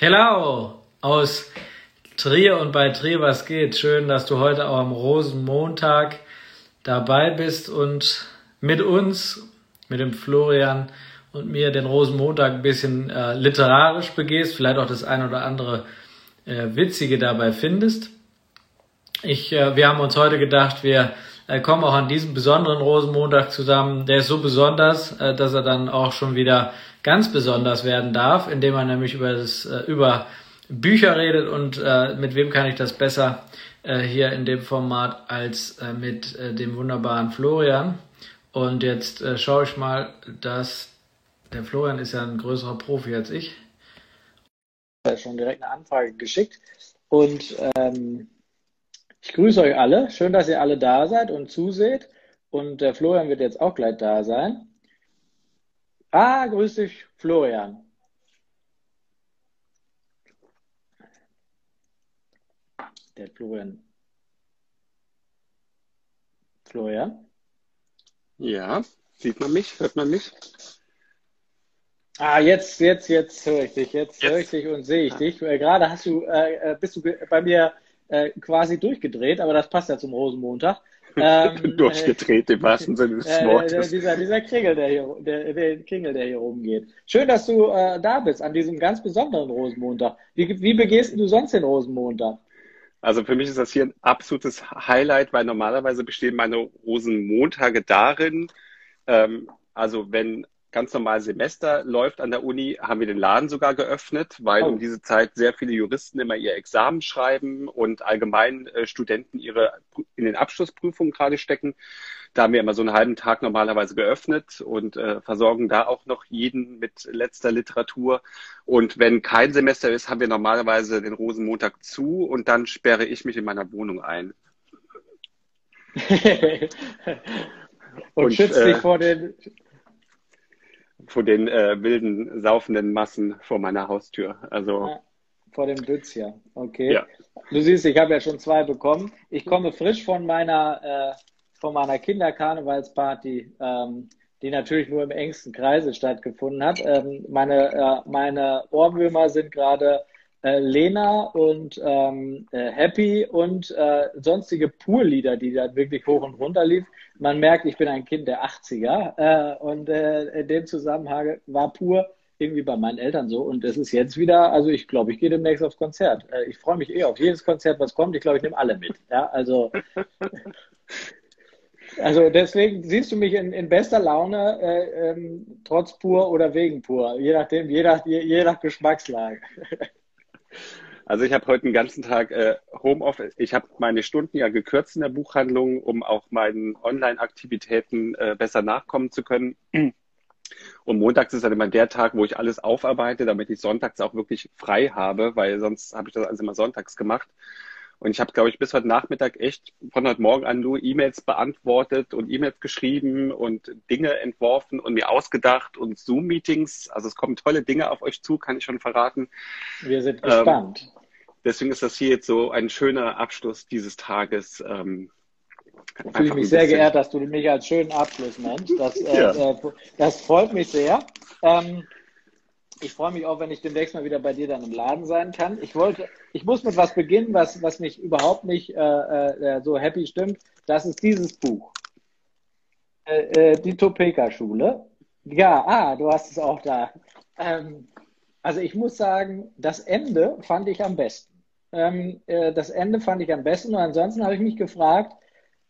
Hello aus Trier und bei Trier, was geht? Schön, dass du heute auch am Rosenmontag dabei bist und mit uns, mit dem Florian und mir den Rosenmontag ein bisschen äh, literarisch begehst, vielleicht auch das ein oder andere äh, Witzige dabei findest. Ich, äh, wir haben uns heute gedacht, wir äh, kommen auch an diesem besonderen Rosenmontag zusammen. Der ist so besonders, äh, dass er dann auch schon wieder ganz besonders werden darf, indem man nämlich über das äh, über Bücher redet und äh, mit wem kann ich das besser äh, hier in dem Format als äh, mit äh, dem wunderbaren Florian. Und jetzt äh, schaue ich mal, dass der Florian ist ja ein größerer Profi als ich. Schon direkt eine Anfrage geschickt und ähm, ich grüße euch alle. Schön, dass ihr alle da seid und zuseht. Und der Florian wird jetzt auch gleich da sein. Ah, grüß dich, Florian. Der Florian. Florian? Ja, sieht man mich? Hört man mich? Ah, jetzt, jetzt, jetzt höre ich dich. Jetzt, jetzt. höre ich dich und sehe ich ah. dich. Äh, gerade hast du, äh, äh bist du bei mir äh, quasi durchgedreht, aber das passt ja zum Rosenmontag. Ähm, Durchgedreht im wahrsten Sinne des äh, Wortes. dieser, dieser Kringel, der hier, der, der Kringel, der hier rumgeht. Schön, dass du äh, da bist an diesem ganz besonderen Rosenmontag. Wie, wie begehst du sonst den Rosenmontag? Also für mich ist das hier ein absolutes Highlight, weil normalerweise bestehen meine Rosenmontage darin, ähm, also wenn ganz normal Semester läuft an der Uni, haben wir den Laden sogar geöffnet, weil oh. um diese Zeit sehr viele Juristen immer ihr Examen schreiben und allgemein äh, Studenten ihre in den Abschlussprüfungen gerade stecken. Da haben wir immer so einen halben Tag normalerweise geöffnet und äh, versorgen da auch noch jeden mit letzter Literatur. Und wenn kein Semester ist, haben wir normalerweise den Rosenmontag zu und dann sperre ich mich in meiner Wohnung ein. und, und schützt äh, dich vor den vor den äh, wilden, saufenden Massen vor meiner Haustür. Also ja, vor dem Bütz ja. Okay. Ja. Du siehst, ich habe ja schon zwei bekommen. Ich komme frisch von meiner äh, von meiner Kinderkarnevalsparty, ähm, die natürlich nur im engsten Kreise stattgefunden hat. Ähm, meine äh, meine Ohrwürmer sind gerade äh, Lena und ähm, äh, Happy und äh, sonstige Pur-Lieder, die da wirklich hoch und runter lief. Man merkt, ich bin ein Kind der 80er äh, und äh, in dem Zusammenhang war Pur irgendwie bei meinen Eltern so und es ist jetzt wieder, also ich glaube, ich gehe demnächst aufs Konzert. Äh, ich freue mich eh auf jedes Konzert, was kommt. Ich glaube, ich nehme alle mit. Ja, also Also deswegen siehst du mich in, in bester Laune, äh, ähm, trotz pur oder wegen pur, je nachdem, je nach, je, je nach Geschmackslage. Also ich habe heute den ganzen Tag äh, Homeoffice. Ich habe meine Stunden ja gekürzt in der Buchhandlung, um auch meinen Online-Aktivitäten äh, besser nachkommen zu können. Und montags ist dann immer der Tag, wo ich alles aufarbeite, damit ich sonntags auch wirklich frei habe, weil sonst habe ich das alles immer sonntags gemacht. Und ich habe, glaube ich, bis heute Nachmittag echt von heute Morgen an nur E-Mails beantwortet und E-Mails geschrieben und Dinge entworfen und mir ausgedacht und Zoom-Meetings. Also es kommen tolle Dinge auf euch zu, kann ich schon verraten. Wir sind gespannt. Ähm, deswegen ist das hier jetzt so ein schöner Abschluss dieses Tages. Ähm, ich fühle mich sehr geehrt, dass du mich als schönen Abschluss nennst. Das, äh, ja. äh, das freut mich sehr. Ähm, ich freue mich auch, wenn ich demnächst mal wieder bei dir dann im Laden sein kann. Ich wollte, ich muss mit was beginnen, was, was mich überhaupt nicht äh, äh, so happy stimmt. Das ist dieses Buch. Äh, äh die Topeka-Schule. Ja, ah, du hast es auch da. Ähm, also ich muss sagen, das Ende fand ich am besten. Ähm, äh, das Ende fand ich am besten. Und ansonsten habe ich mich gefragt,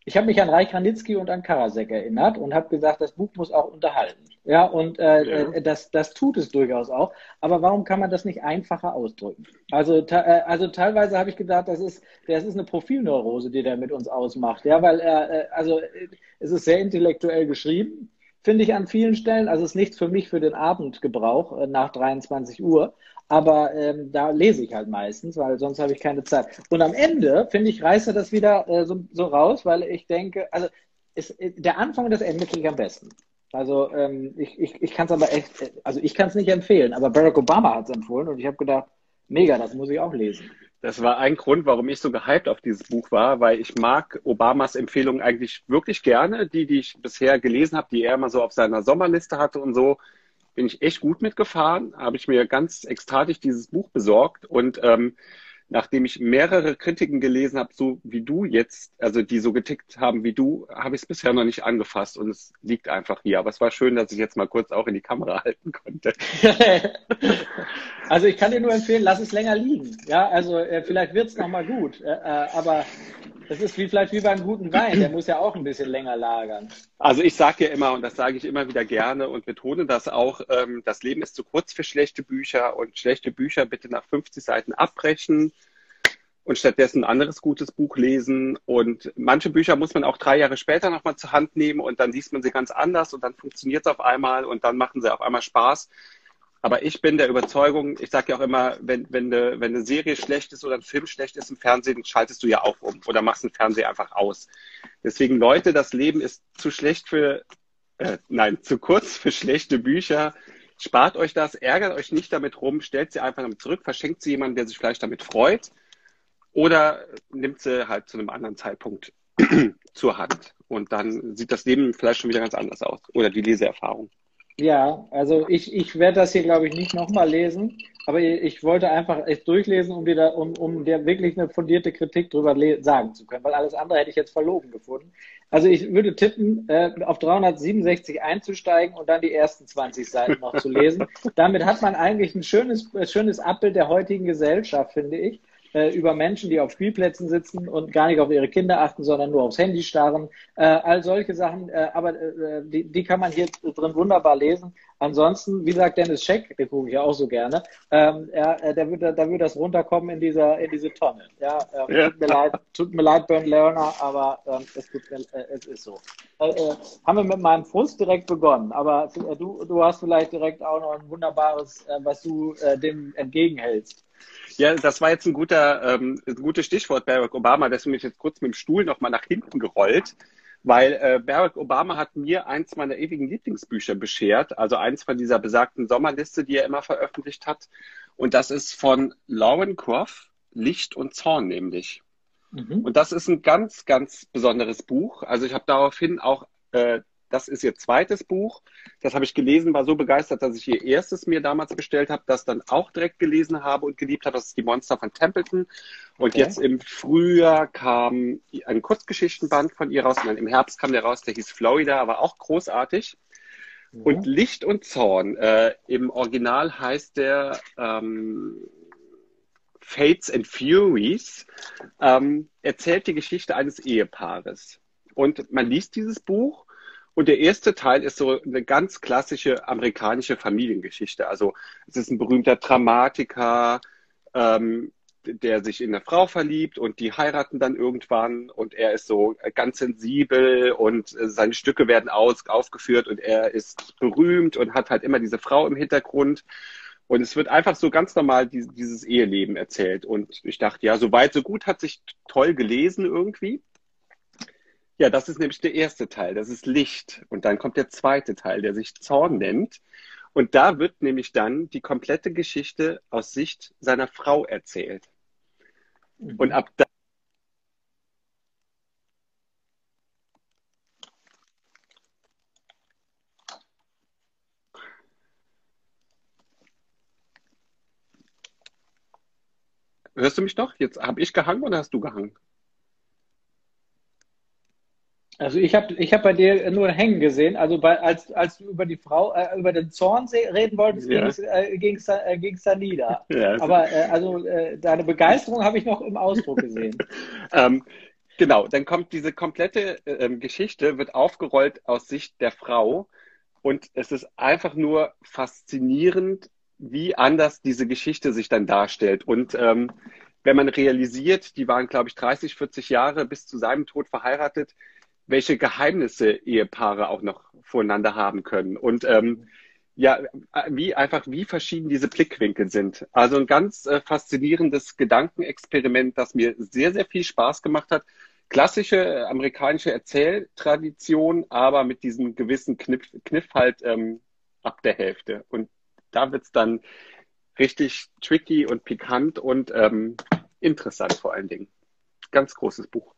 ich habe mich an Reich Ranitzky und an Karasek erinnert und habe gesagt, das Buch muss auch unterhalten. Ja, und äh, ja. Äh, das, das tut es durchaus auch. Aber warum kann man das nicht einfacher ausdrücken? Also, äh, also teilweise habe ich gedacht, das ist, das ist eine Profilneurose, die der mit uns ausmacht. Ja, weil er, äh, also es ist sehr intellektuell geschrieben, finde ich an vielen Stellen. Also es ist nichts für mich für den Abendgebrauch äh, nach 23 Uhr. Aber ähm, da lese ich halt meistens, weil sonst habe ich keine Zeit. Und am Ende, finde ich, reißt er das wieder äh, so, so raus, weil ich denke, also ist, der Anfang und das Ende ich am besten. Also ähm, ich, ich, ich kann es aber echt, also ich kann es nicht empfehlen, aber Barack Obama hat es empfohlen und ich habe gedacht, mega, das muss ich auch lesen. Das war ein Grund, warum ich so gehypt auf dieses Buch war, weil ich mag Obamas Empfehlungen eigentlich wirklich gerne, die, die ich bisher gelesen habe, die er immer so auf seiner Sommerliste hatte und so bin ich echt gut mitgefahren, habe ich mir ganz ekstatisch dieses Buch besorgt. Und ähm, nachdem ich mehrere Kritiken gelesen habe, so wie du jetzt, also die so getickt haben wie du, habe ich es bisher noch nicht angefasst und es liegt einfach hier. Aber es war schön, dass ich jetzt mal kurz auch in die Kamera halten konnte. also ich kann dir nur empfehlen, lass es länger liegen. Ja, also äh, vielleicht wird es nochmal gut. Äh, äh, aber das ist wie vielleicht wie beim guten Wein, der muss ja auch ein bisschen länger lagern. Also ich sage ja immer, und das sage ich immer wieder gerne und betone das auch, ähm, das Leben ist zu kurz für schlechte Bücher und schlechte Bücher bitte nach 50 Seiten abbrechen und stattdessen ein anderes gutes Buch lesen. Und manche Bücher muss man auch drei Jahre später nochmal zur Hand nehmen und dann liest man sie ganz anders und dann funktioniert es auf einmal und dann machen sie auf einmal Spaß. Aber ich bin der Überzeugung, ich sage ja auch immer, wenn, wenn, eine, wenn eine Serie schlecht ist oder ein Film schlecht ist im Fernsehen, schaltest du ja auch um oder machst den Fernseher einfach aus. Deswegen, Leute, das Leben ist zu schlecht für, äh, nein, zu kurz für schlechte Bücher. Spart euch das, ärgert euch nicht damit rum, stellt sie einfach damit zurück, verschenkt sie jemandem, der sich vielleicht damit freut. Oder nimmt sie halt zu einem anderen Zeitpunkt zur Hand. Und dann sieht das Leben vielleicht schon wieder ganz anders aus. Oder die Leseerfahrung. Ja, also ich, ich werde das hier, glaube ich, nicht nochmal lesen, aber ich wollte einfach es durchlesen, um, dir um, um dir wirklich eine fundierte Kritik drüber sagen zu können, weil alles andere hätte ich jetzt verlogen gefunden. Also ich würde tippen, äh, auf 367 einzusteigen und dann die ersten 20 Seiten noch zu lesen. Damit hat man eigentlich ein schönes, schönes Abbild der heutigen Gesellschaft, finde ich äh, über Menschen, die auf Spielplätzen sitzen und gar nicht auf ihre Kinder achten, sondern nur aufs Handy starren. Äh, all solche Sachen, äh, aber äh, die, die kann man hier drin wunderbar lesen. Ansonsten, wie sagt Dennis Scheck, den gucke ich ja auch so gerne, ähm, er, äh, der wird, da wird das runterkommen in dieser, in diese Tonne. Ja, ähm, ja. Tut mir leid, tut mir leid, Bernd Lerner, aber ähm, es, tut mir, äh, es ist so. Haben wir mit meinem Frust direkt begonnen, aber du, du hast vielleicht direkt auch noch ein wunderbares, was du dem entgegenhältst. Ja, das war jetzt ein guter, ähm, ein gutes Stichwort, Barack Obama. Deswegen bin ich jetzt kurz mit dem Stuhl nochmal nach hinten gerollt, weil äh, Barack Obama hat mir eins meiner ewigen Lieblingsbücher beschert, also eins von dieser besagten Sommerliste, die er immer veröffentlicht hat. Und das ist von Lauren Croft, Licht und Zorn nämlich. Mhm. Und das ist ein ganz, ganz besonderes Buch. Also ich habe daraufhin auch äh, das ist ihr zweites Buch. Das habe ich gelesen, war so begeistert, dass ich ihr erstes mir damals bestellt habe, das dann auch direkt gelesen habe und geliebt habe. Das ist die Monster von Templeton. Und okay. jetzt im Frühjahr kam ein Kurzgeschichtenband von ihr raus. Und dann im Herbst kam der raus, der hieß Florida, aber auch großartig. Mhm. Und Licht und Zorn, äh, im Original heißt der ähm, Fates and Furies, ähm, erzählt die Geschichte eines Ehepaares. Und man liest dieses Buch und der erste Teil ist so eine ganz klassische amerikanische Familiengeschichte. Also es ist ein berühmter Dramatiker, ähm, der sich in eine Frau verliebt und die heiraten dann irgendwann und er ist so ganz sensibel und seine Stücke werden aus, aufgeführt und er ist berühmt und hat halt immer diese Frau im Hintergrund. Und es wird einfach so ganz normal dieses Eheleben erzählt. Und ich dachte, ja, so weit, so gut, hat sich toll gelesen irgendwie. Ja, das ist nämlich der erste Teil, das ist Licht. Und dann kommt der zweite Teil, der sich Zorn nennt. Und da wird nämlich dann die komplette Geschichte aus Sicht seiner Frau erzählt. Mhm. Und ab da Hörst du mich noch? Jetzt habe ich gehangen oder hast du gehangen? Also ich habe ich hab bei dir nur hängen gesehen. Also bei, als, als du über die Frau, äh, über den Zorn reden wolltest, ja. ging es äh, äh, da nieder. Ja, Aber äh, also äh, deine Begeisterung habe ich noch im Ausdruck gesehen. ähm, genau, dann kommt diese komplette ähm, Geschichte, wird aufgerollt aus Sicht der Frau. Und es ist einfach nur faszinierend, wie anders diese Geschichte sich dann darstellt. Und ähm, wenn man realisiert, die waren, glaube ich, 30, 40 Jahre bis zu seinem Tod verheiratet, welche Geheimnisse Ehepaare auch noch voneinander haben können. Und ähm, ja, wie einfach, wie verschieden diese Blickwinkel sind. Also ein ganz äh, faszinierendes Gedankenexperiment, das mir sehr, sehr viel Spaß gemacht hat. Klassische äh, amerikanische Erzähltradition, aber mit diesem gewissen Kniff, Kniff halt ähm, ab der Hälfte. Und da wird's dann richtig tricky und pikant und ähm, interessant vor allen Dingen. Ganz großes Buch.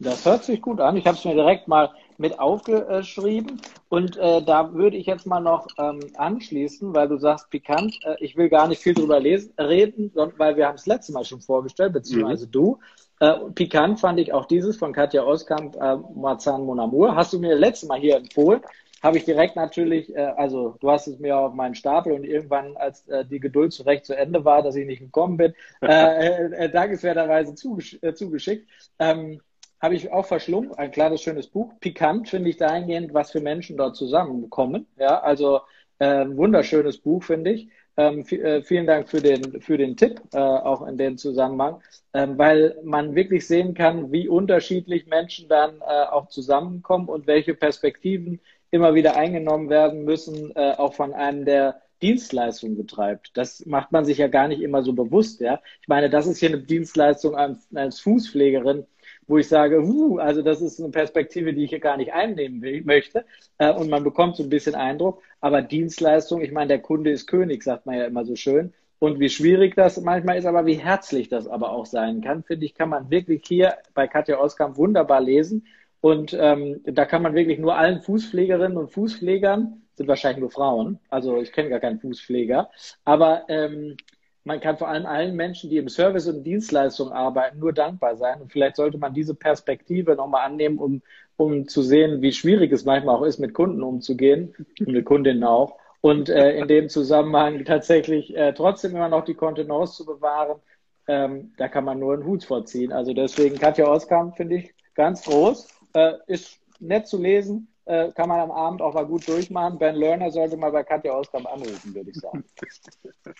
Das hört sich gut an. Ich habe es mir direkt mal mit aufgeschrieben. Und äh, da würde ich jetzt mal noch ähm, anschließen, weil du sagst pikant. Äh, ich will gar nicht viel drüber lesen, reden, sondern, weil wir haben es letzte Mal schon vorgestellt, beziehungsweise mhm. du. Äh, pikant fand ich auch dieses von Katja Oskamp, äh, Marzahn Mon Amour. Hast du mir letztes Mal hier empfohlen. Habe ich direkt natürlich, äh, also du hast es mir auf meinen Stapel und irgendwann, als äh, die Geduld zu Recht zu Ende war, dass ich nicht gekommen bin, äh, äh, dankenswerterweise zugesch äh, zugeschickt. Ähm, habe ich auch verschlungen. Ein kleines, schönes Buch. Pikant finde ich dahingehend, was für Menschen dort zusammenkommen. Ja, also äh, wunderschönes Buch, finde ich. Ähm, äh, vielen Dank für den, für den Tipp, äh, auch in dem Zusammenhang, ähm, weil man wirklich sehen kann, wie unterschiedlich Menschen dann äh, auch zusammenkommen und welche Perspektiven immer wieder eingenommen werden müssen, äh, auch von einem, der Dienstleistung betreibt. Das macht man sich ja gar nicht immer so bewusst. Ja, ich meine, das ist hier eine Dienstleistung als, als Fußpflegerin wo ich sage, uh, also das ist eine Perspektive, die ich hier gar nicht einnehmen will, möchte. Äh, und man bekommt so ein bisschen Eindruck. Aber Dienstleistung, ich meine, der Kunde ist König, sagt man ja immer so schön. Und wie schwierig das manchmal ist, aber wie herzlich das aber auch sein kann, finde ich, kann man wirklich hier bei Katja Oskamp wunderbar lesen. Und ähm, da kann man wirklich nur allen Fußpflegerinnen und Fußpflegern, sind wahrscheinlich nur Frauen, also ich kenne gar keinen Fußpfleger, aber ähm, man kann vor allem allen Menschen, die im Service und Dienstleistung arbeiten, nur dankbar sein. Und vielleicht sollte man diese Perspektive nochmal annehmen, um, um zu sehen, wie schwierig es manchmal auch ist, mit Kunden umzugehen und mit Kundinnen auch. Und äh, in dem Zusammenhang tatsächlich äh, trotzdem immer noch die Kontenance zu bewahren, ähm, da kann man nur einen Hut vorziehen. Also deswegen Katja Oskamp finde ich ganz groß. Äh, ist nett zu lesen, äh, kann man am Abend auch mal gut durchmachen. Ben Lerner sollte mal bei Katja Oskamp anrufen, würde ich sagen.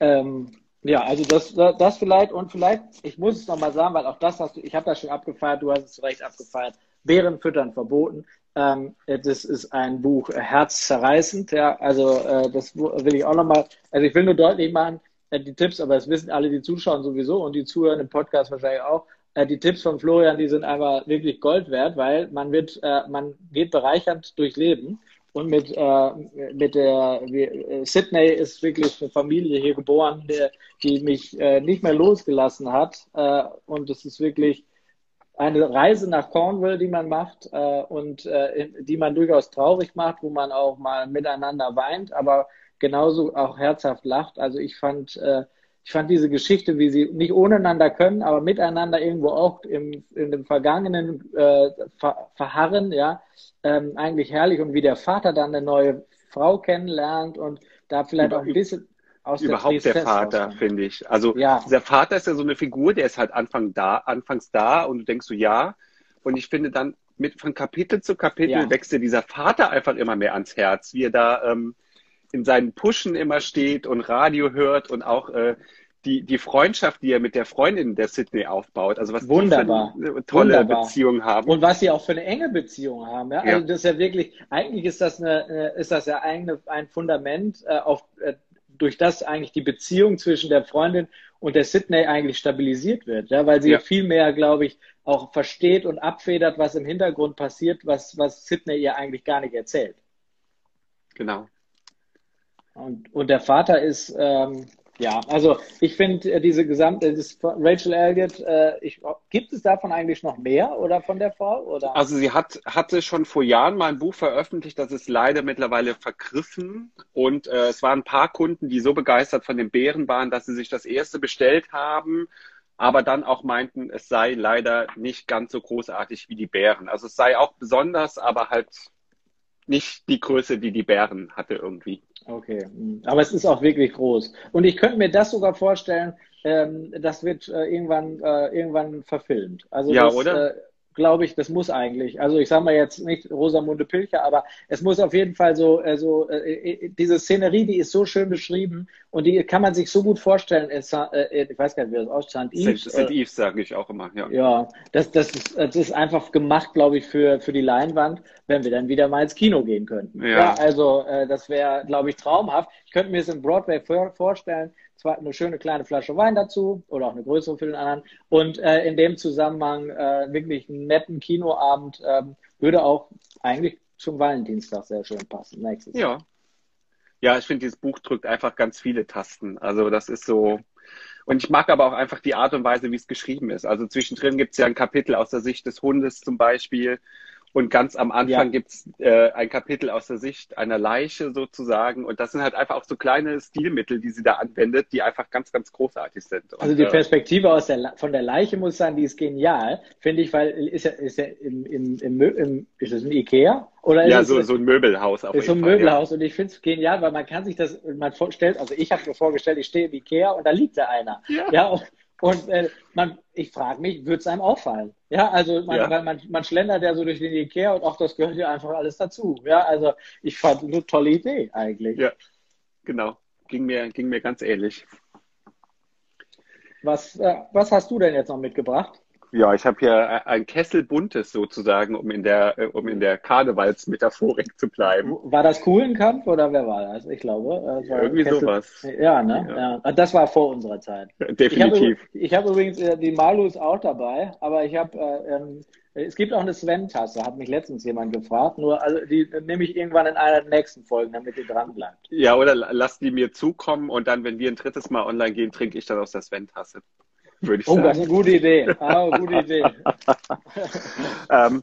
ähm, ja, also das, das vielleicht und vielleicht, ich muss es nochmal sagen, weil auch das hast du, ich habe das schon abgefeiert, du hast es zu Recht abgefeiert, Bären füttern verboten. Ähm, das ist ein Buch äh, herzzerreißend, ja, also äh, das will ich auch nochmal, also ich will nur deutlich machen, äh, die Tipps, aber das wissen alle, die zuschauen sowieso und die zuhören im Podcast wahrscheinlich auch, äh, die Tipps von Florian, die sind einfach wirklich Gold wert, weil man wird, äh, man geht bereichernd durchs Leben. Und mit, äh, mit der wie, äh, Sydney ist wirklich eine Familie hier geboren, der, die mich äh, nicht mehr losgelassen hat. Und es ist wirklich eine Reise nach Cornwall, die man macht und die man durchaus traurig macht, wo man auch mal miteinander weint, aber genauso auch herzhaft lacht. Also ich fand ich fand diese Geschichte, wie sie nicht ohneinander können, aber miteinander irgendwo auch im, in dem Vergangenen äh, ver, verharren, ja, ähm, eigentlich herrlich und wie der Vater dann eine neue Frau kennenlernt und da vielleicht Über, auch ein bisschen aus überhaupt der, der Vater, finde ich. Also ja. dieser Vater ist ja so eine Figur, der ist halt Anfang da, anfangs da und du denkst so, ja. Und ich finde dann mit von Kapitel zu Kapitel ja. wächst dir dieser Vater einfach immer mehr ans Herz, wie er da ähm, in seinen Pushen immer steht und Radio hört und auch äh, die, die Freundschaft, die er mit der Freundin der Sydney aufbaut, also was Wunderbar. die für eine tolle Wunderbar. Beziehung haben. Und was sie auch für eine enge Beziehung haben. Ja? ja. Also das ist ja wirklich, eigentlich ist das eine, ist das ja eine, ein Fundament, äh, auf, äh, durch das eigentlich die Beziehung zwischen der Freundin und der Sydney eigentlich stabilisiert wird, ja, weil sie ja. viel mehr, glaube ich, auch versteht und abfedert, was im Hintergrund passiert, was, was Sydney ihr eigentlich gar nicht erzählt. Genau. Und, und der Vater ist, ähm, ja, also ich finde äh, diese gesamte, das Rachel Elliott, äh, ich, gibt es davon eigentlich noch mehr oder von der Frau? Oder? Also sie hat, hatte schon vor Jahren mal ein Buch veröffentlicht, das ist leider mittlerweile vergriffen. Und äh, es waren ein paar Kunden, die so begeistert von den Bären waren, dass sie sich das erste bestellt haben, aber dann auch meinten, es sei leider nicht ganz so großartig wie die Bären. Also es sei auch besonders, aber halt nicht die Größe, die die Bären hatte irgendwie. Okay, hm. aber es ist auch wirklich groß. Und ich könnte mir das sogar vorstellen, ähm, das wird äh, irgendwann, äh, irgendwann verfilmt. Also ja, das, oder? Äh, glaube ich, das muss eigentlich. Also ich sage mal jetzt nicht Rosamunde Pilcher, aber es muss auf jeden Fall so, äh, so äh, äh, diese Szenerie, die ist so schön beschrieben und die kann man sich so gut vorstellen. In, äh, ich weiß gar nicht, wie das ausschaut. St. Yves, St. Yves sage ich auch immer. Ja, ja das, das, ist, das ist einfach gemacht, glaube ich, für, für die Leinwand, wenn wir dann wieder mal ins Kino gehen könnten. Ja, ja also äh, das wäre, glaube ich, traumhaft. Ich könnte mir es im Broadway vorstellen zwar eine schöne kleine Flasche Wein dazu oder auch eine größere für den anderen. Und äh, in dem Zusammenhang äh, wirklich einen netten Kinoabend ähm, würde auch eigentlich zum Valentinstag sehr schön passen. Nächstes ja. Ja, ich finde, dieses Buch drückt einfach ganz viele Tasten. Also das ist so. Und ich mag aber auch einfach die Art und Weise, wie es geschrieben ist. Also zwischendrin gibt es ja ein Kapitel aus der Sicht des Hundes zum Beispiel. Und ganz am Anfang ja. gibt's äh, ein Kapitel aus der Sicht einer Leiche sozusagen. Und das sind halt einfach auch so kleine Stilmittel, die sie da anwendet, die einfach ganz, ganz großartig sind. Und, also die äh, Perspektive aus der, von der Leiche muss ich sagen, die ist genial, finde ich, weil ist ja, ist ja im, im, im, im ist es ein Ikea? Oder ja, so, so ein Möbelhaus. Auf ist so ein Fall, Möbelhaus ja. und ich finde es genial, weil man kann sich das, man vorstellt, also ich habe mir vorgestellt, ich stehe im Ikea und da liegt da einer. Ja. ja und, und äh, man, ich frage mich, wird es einem auffallen? Ja, also man, ja. man, man schlendert ja so durch den Ikea und auch das gehört ja einfach alles dazu. Ja, also ich fand eine tolle Idee eigentlich. Ja, genau. Ging mir, ging mir ganz ähnlich. Was, äh, was hast du denn jetzt noch mitgebracht? Ja, ich habe hier ein Kessel buntes sozusagen, um in der, äh, um in der Karnevalsmetaphorik zu bleiben. War das Kuhlenkampf oder wer war das? Ich glaube. Das Irgendwie Kessel... sowas. Ja, ne? Ja. ja. Das war vor unserer Zeit. Definitiv. Ich habe hab übrigens äh, die Malus auch dabei, aber ich habe, äh, ähm, es gibt auch eine Sven-Tasse, hat mich letztens jemand gefragt. Nur, also die nehme ich irgendwann in einer der nächsten Folgen, damit ihr dran bleibt. Ja, oder lass die mir zukommen und dann, wenn wir ein drittes Mal online gehen, trinke ich dann aus der Sven-Tasse würde ich oh, sagen. Oh, das ist eine gute Idee. Ah, gute Idee. ähm,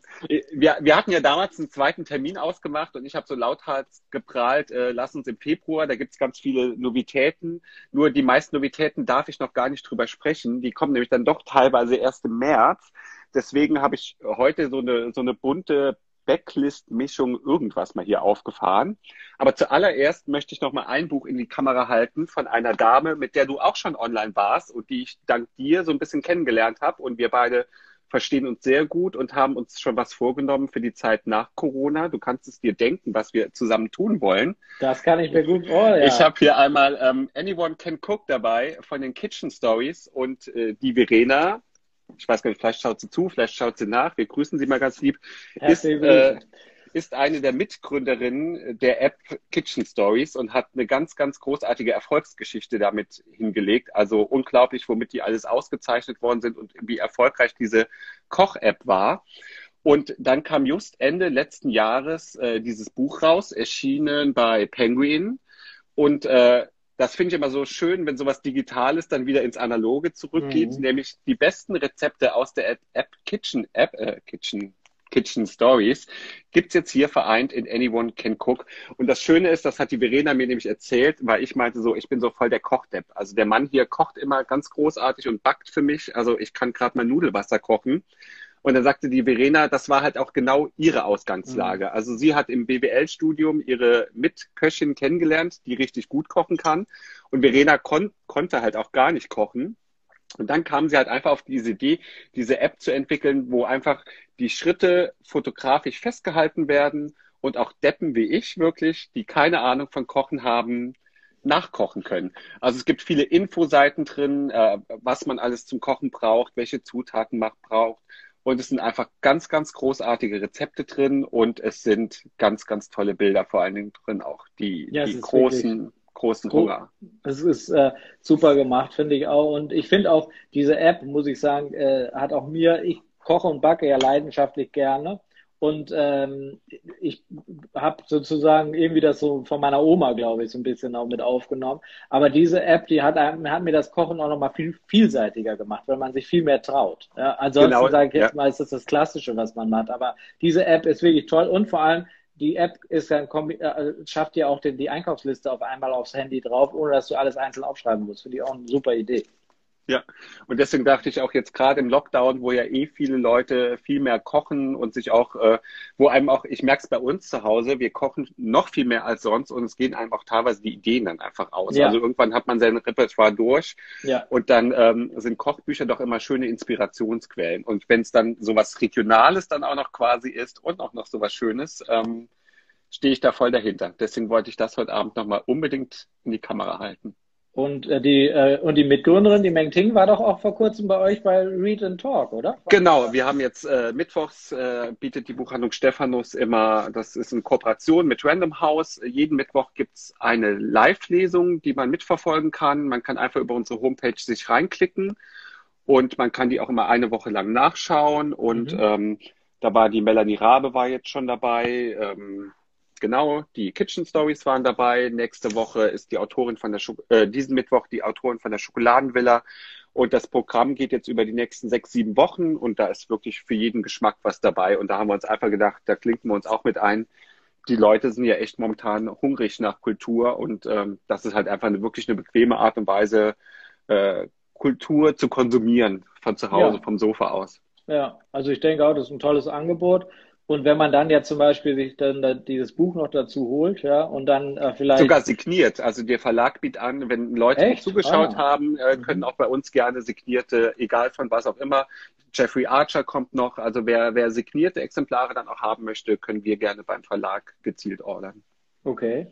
wir, wir hatten ja damals einen zweiten Termin ausgemacht und ich habe so lauthals geprahlt, äh, lass uns im Februar, da gibt's ganz viele Novitäten. Nur die meisten Novitäten darf ich noch gar nicht drüber sprechen. Die kommen nämlich dann doch teilweise erst im März. Deswegen habe ich heute so eine, so eine bunte Backlist-Mischung irgendwas mal hier aufgefahren. Aber zuallererst möchte ich noch mal ein Buch in die Kamera halten von einer Dame, mit der du auch schon online warst und die ich dank dir so ein bisschen kennengelernt habe. Und wir beide verstehen uns sehr gut und haben uns schon was vorgenommen für die Zeit nach Corona. Du kannst es dir denken, was wir zusammen tun wollen. Das kann ich mir gut vorstellen. Ja. Ich habe hier einmal ähm, Anyone Can Cook dabei von den Kitchen Stories und äh, die Verena, ich weiß gar nicht, vielleicht schaut sie zu, vielleicht schaut sie nach. Wir grüßen sie mal ganz lieb. Ist, äh, ist eine der Mitgründerinnen der App Kitchen Stories und hat eine ganz, ganz großartige Erfolgsgeschichte damit hingelegt. Also unglaublich, womit die alles ausgezeichnet worden sind und wie erfolgreich diese Koch-App war. Und dann kam just Ende letzten Jahres äh, dieses Buch raus, erschienen bei Penguin. Und äh, das finde ich immer so schön, wenn sowas Digitales dann wieder ins Analoge zurückgeht, mhm. nämlich die besten Rezepte aus der App Kitchen App, äh, Kitchen Kitchen Stories gibt's jetzt hier vereint in Anyone Can Cook. Und das Schöne ist, das hat die Verena mir nämlich erzählt, weil ich meinte so, ich bin so voll der Kochdepp. Also der Mann hier kocht immer ganz großartig und backt für mich. Also ich kann gerade mal Nudelwasser kochen. Und dann sagte die Verena, das war halt auch genau ihre Ausgangslage. Mhm. Also sie hat im BWL-Studium ihre Mitköchin kennengelernt, die richtig gut kochen kann. Und Verena kon konnte halt auch gar nicht kochen. Und dann kam sie halt einfach auf diese Idee, diese App zu entwickeln, wo einfach die Schritte fotografisch festgehalten werden und auch Deppen wie ich wirklich, die keine Ahnung von Kochen haben, nachkochen können. Also es gibt viele Infoseiten drin, äh, was man alles zum Kochen braucht, welche Zutaten man braucht und es sind einfach ganz, ganz großartige Rezepte drin und es sind ganz, ganz tolle Bilder vor allen Dingen drin, auch die, ja, die großen, großen Hunger. Es ist äh, super gemacht, finde ich auch. Und ich finde auch, diese App, muss ich sagen, äh, hat auch mir, ich koche und backe ja leidenschaftlich gerne. Und ähm, ich habe sozusagen irgendwie das so von meiner Oma, glaube ich, so ein bisschen auch mit aufgenommen. Aber diese App, die hat, hat mir das Kochen auch nochmal viel vielseitiger gemacht, weil man sich viel mehr traut. Ja, ansonsten genau, sage ich jetzt ja. mal, ist das das Klassische, was man macht. Aber diese App ist wirklich toll und vor allem die App ist dann äh, schafft dir auch den, die Einkaufsliste auf einmal aufs Handy drauf, ohne dass du alles einzeln aufschreiben musst. Finde ich auch eine super Idee. Ja, und deswegen dachte ich auch jetzt gerade im Lockdown, wo ja eh viele Leute viel mehr kochen und sich auch, äh, wo einem auch, ich merke es bei uns zu Hause, wir kochen noch viel mehr als sonst und es gehen einem auch teilweise die Ideen dann einfach aus. Ja. Also irgendwann hat man sein Repertoire durch ja. und dann ähm, sind Kochbücher doch immer schöne Inspirationsquellen. Und wenn es dann sowas Regionales dann auch noch quasi ist und auch noch sowas Schönes, ähm, stehe ich da voll dahinter. Deswegen wollte ich das heute Abend nochmal unbedingt in die Kamera halten. Und äh, die äh, und die Mitgründerin, die Meng Ting, war doch auch vor kurzem bei euch bei Read and Talk, oder? Genau, wir haben jetzt äh, mittwochs äh, bietet die Buchhandlung Stephanus immer, das ist in Kooperation mit Random House. Jeden Mittwoch gibt's eine Live-Lesung, die man mitverfolgen kann. Man kann einfach über unsere Homepage sich reinklicken und man kann die auch immer eine Woche lang nachschauen. Und mhm. ähm, da war die Melanie Rabe war jetzt schon dabei. Ähm, genau, die Kitchen Stories waren dabei. Nächste Woche ist die Autorin von der, Scho äh, diesen Mittwoch die Autorin von der Schokoladenvilla. Und das Programm geht jetzt über die nächsten sechs, sieben Wochen und da ist wirklich für jeden Geschmack was dabei. Und da haben wir uns einfach gedacht, da klinken wir uns auch mit ein. Die Leute sind ja echt momentan hungrig nach Kultur und ähm, das ist halt einfach eine, wirklich eine bequeme Art und Weise, äh, Kultur zu konsumieren von zu Hause, ja. vom Sofa aus. Ja, also ich denke auch, das ist ein tolles Angebot. Und wenn man dann ja zum Beispiel sich dann dieses Buch noch dazu holt, ja, und dann äh, vielleicht. Sogar signiert. Also der Verlag bietet an, wenn Leute zugeschaut ah. haben, äh, können mhm. auch bei uns gerne signierte, egal von was auch immer. Jeffrey Archer kommt noch. Also wer, wer signierte Exemplare dann auch haben möchte, können wir gerne beim Verlag gezielt ordern. Okay.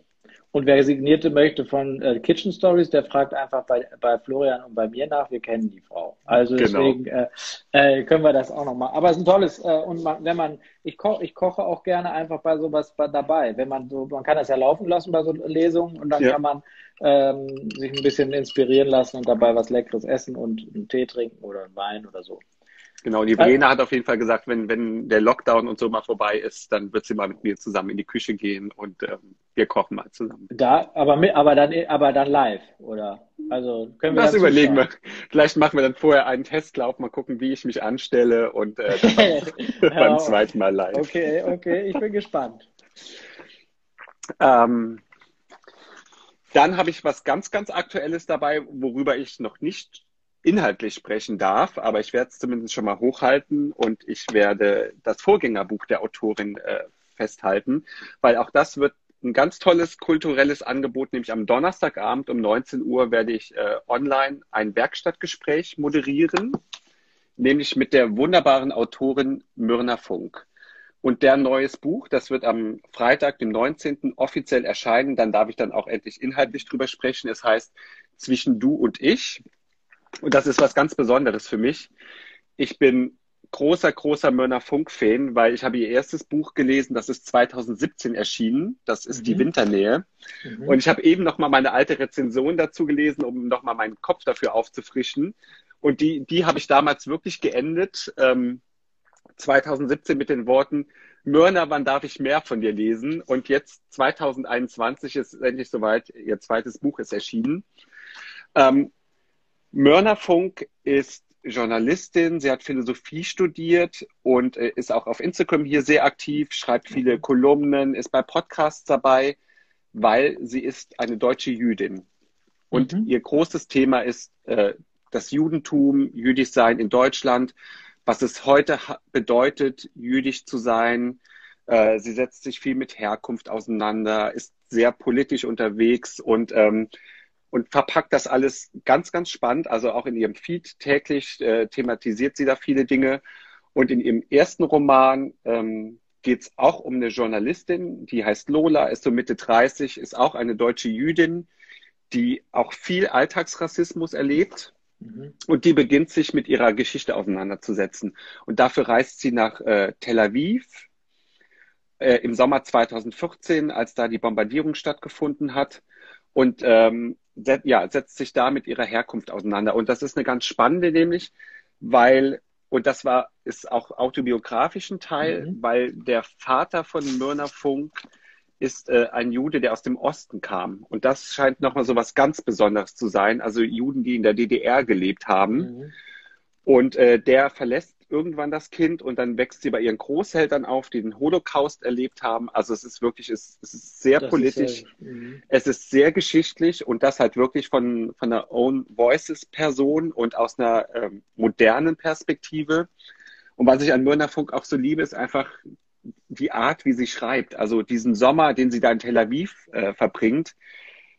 Und wer signierte möchte von äh, Kitchen Stories, der fragt einfach bei, bei Florian und bei mir nach. Wir kennen die Frau. Also genau. deswegen äh, äh, können wir das auch nochmal. Aber es ist ein tolles, äh, und man, wenn man, ich, ko ich koche auch gerne einfach bei sowas dabei. Wenn man so, man kann das ja laufen lassen bei so Lesungen und dann ja. kann man ähm, sich ein bisschen inspirieren lassen und dabei was Leckeres essen und einen Tee trinken oder einen Wein oder so. Genau, die Verena hat auf jeden Fall gesagt, wenn, wenn der Lockdown und so mal vorbei ist, dann wird sie mal mit mir zusammen in die Küche gehen und ähm, wir kochen mal zusammen. Da, aber mit, aber dann, aber dann live, oder? Also können wir das überlegen wir. Vielleicht machen wir dann vorher einen Testlauf, mal gucken, wie ich mich anstelle und äh, dann beim zweiten Mal live. Okay, okay, ich bin gespannt. Ähm, dann habe ich was ganz, ganz Aktuelles dabei, worüber ich noch nicht inhaltlich sprechen darf, aber ich werde es zumindest schon mal hochhalten und ich werde das Vorgängerbuch der Autorin äh, festhalten, weil auch das wird ein ganz tolles kulturelles Angebot, nämlich am Donnerstagabend um 19 Uhr werde ich äh, online ein Werkstattgespräch moderieren, nämlich mit der wunderbaren Autorin Myrna Funk. Und der neues Buch, das wird am Freitag, dem 19. offiziell erscheinen. Dann darf ich dann auch endlich inhaltlich drüber sprechen. Es heißt Zwischen du und ich. Und das ist was ganz Besonderes für mich. Ich bin großer, großer Mörner Funk-Fan, weil ich habe ihr erstes Buch gelesen, das ist 2017 erschienen. Das ist mhm. die Winternähe. Mhm. Und ich habe eben noch mal meine alte Rezension dazu gelesen, um noch mal meinen Kopf dafür aufzufrischen. Und die, die habe ich damals wirklich geendet, ähm, 2017 mit den Worten, Mörner, wann darf ich mehr von dir lesen? Und jetzt 2021 ist endlich soweit, ihr zweites Buch ist erschienen. Ähm, Mörner Funk ist Journalistin, sie hat Philosophie studiert und äh, ist auch auf Instagram hier sehr aktiv, schreibt viele mhm. Kolumnen, ist bei Podcasts dabei, weil sie ist eine deutsche Jüdin. Und mhm. ihr großes Thema ist äh, das Judentum, jüdisch sein in Deutschland, was es heute bedeutet, jüdisch zu sein. Äh, sie setzt sich viel mit Herkunft auseinander, ist sehr politisch unterwegs und ähm, und verpackt das alles ganz, ganz spannend. Also auch in ihrem Feed täglich äh, thematisiert sie da viele Dinge. Und in ihrem ersten Roman ähm, geht es auch um eine Journalistin, die heißt Lola, ist so Mitte 30, ist auch eine deutsche Jüdin, die auch viel Alltagsrassismus erlebt. Mhm. Und die beginnt sich mit ihrer Geschichte auseinanderzusetzen. Und dafür reist sie nach äh, Tel Aviv äh, im Sommer 2014, als da die Bombardierung stattgefunden hat. Und ähm, ja, setzt sich da mit ihrer Herkunft auseinander. Und das ist eine ganz spannende, nämlich, weil, und das war, ist auch autobiografisch ein Teil, mhm. weil der Vater von Myrna Funk ist äh, ein Jude, der aus dem Osten kam. Und das scheint nochmal so was ganz Besonderes zu sein. Also Juden, die in der DDR gelebt haben. Mhm. Und äh, der verlässt irgendwann das Kind und dann wächst sie bei ihren Großeltern auf, die den Holocaust erlebt haben. Also es ist wirklich, es, es ist sehr das politisch, ist sehr, mhm. es ist sehr geschichtlich und das halt wirklich von, von einer Own Voices Person und aus einer ähm, modernen Perspektive. Und was ich an Myrna Funk auch so liebe, ist einfach die Art, wie sie schreibt. Also diesen Sommer, den sie da in Tel Aviv äh, verbringt,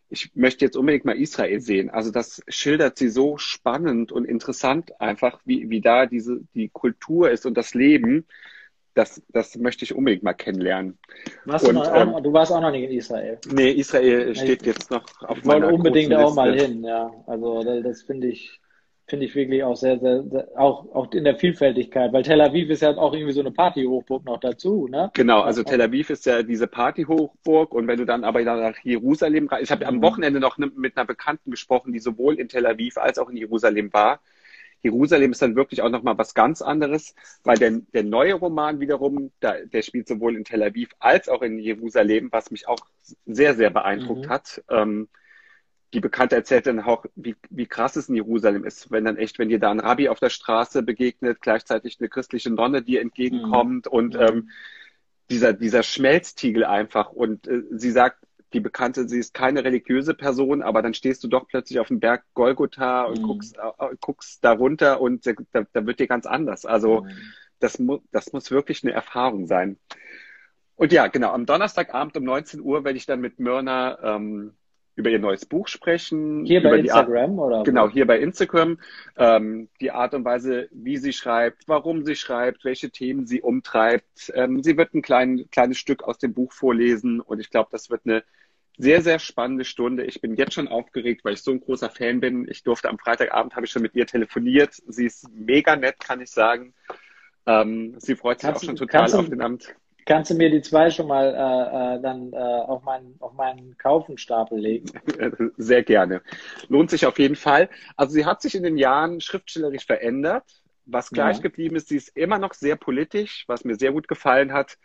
ich möchte jetzt unbedingt mal Israel sehen. Also das schildert sie so spannend und interessant einfach, wie, wie da diese, die Kultur ist und das Leben. Das, das möchte ich unbedingt mal kennenlernen. Warst und, du, noch, ähm, du warst auch noch nicht in Israel. Nee, Israel steht ich, jetzt noch auf meiner Ich wollte unbedingt auch mal hin, ja. Also das finde ich, finde ich wirklich auch sehr, sehr, sehr, auch, auch in der Vielfältigkeit, weil Tel Aviv ist ja auch irgendwie so eine Partyhochburg noch dazu, ne? Genau, also Tel Aviv ist ja diese Partyhochburg und wenn du dann aber nach Jerusalem, ich habe mhm. am Wochenende noch mit einer Bekannten gesprochen, die sowohl in Tel Aviv als auch in Jerusalem war, Jerusalem ist dann wirklich auch nochmal was ganz anderes, weil der, der neue Roman wiederum, da, der spielt sowohl in Tel Aviv als auch in Jerusalem, was mich auch sehr, sehr beeindruckt mhm. hat. Ähm, die Bekannte erzählt dann auch, wie, wie krass es in Jerusalem ist, wenn dann echt, wenn dir da ein Rabbi auf der Straße begegnet, gleichzeitig eine christliche Nonne dir entgegenkommt mhm. und ähm, dieser, dieser Schmelztiegel einfach. Und äh, sie sagt, die Bekannte, sie ist keine religiöse Person, aber dann stehst du doch plötzlich auf dem Berg Golgotha und mhm. guckst, äh, guckst darunter und da, da wird dir ganz anders. Also mhm. das, mu das muss wirklich eine Erfahrung sein. Und ja, genau, am Donnerstagabend um 19 Uhr werde ich dann mit Myrna ähm, über ihr neues Buch sprechen. Hier bei Instagram Art, oder? Genau, hier bei Instagram. Ähm, die Art und Weise, wie sie schreibt, warum sie schreibt, welche Themen sie umtreibt. Ähm, sie wird ein klein, kleines Stück aus dem Buch vorlesen und ich glaube, das wird eine sehr, sehr spannende Stunde. Ich bin jetzt schon aufgeregt, weil ich so ein großer Fan bin. Ich durfte am Freitagabend, habe ich schon mit ihr telefoniert. Sie ist mega nett, kann ich sagen. Ähm, sie freut sich kannst auch schon total auf den Abend. Kannst du mir die zwei schon mal äh, äh, dann äh, auf, meinen, auf meinen Kaufenstapel legen? Sehr gerne. Lohnt sich auf jeden Fall. Also sie hat sich in den Jahren schriftstellerisch verändert. Was gleich ja. geblieben ist, sie ist immer noch sehr politisch, was mir sehr gut gefallen hat.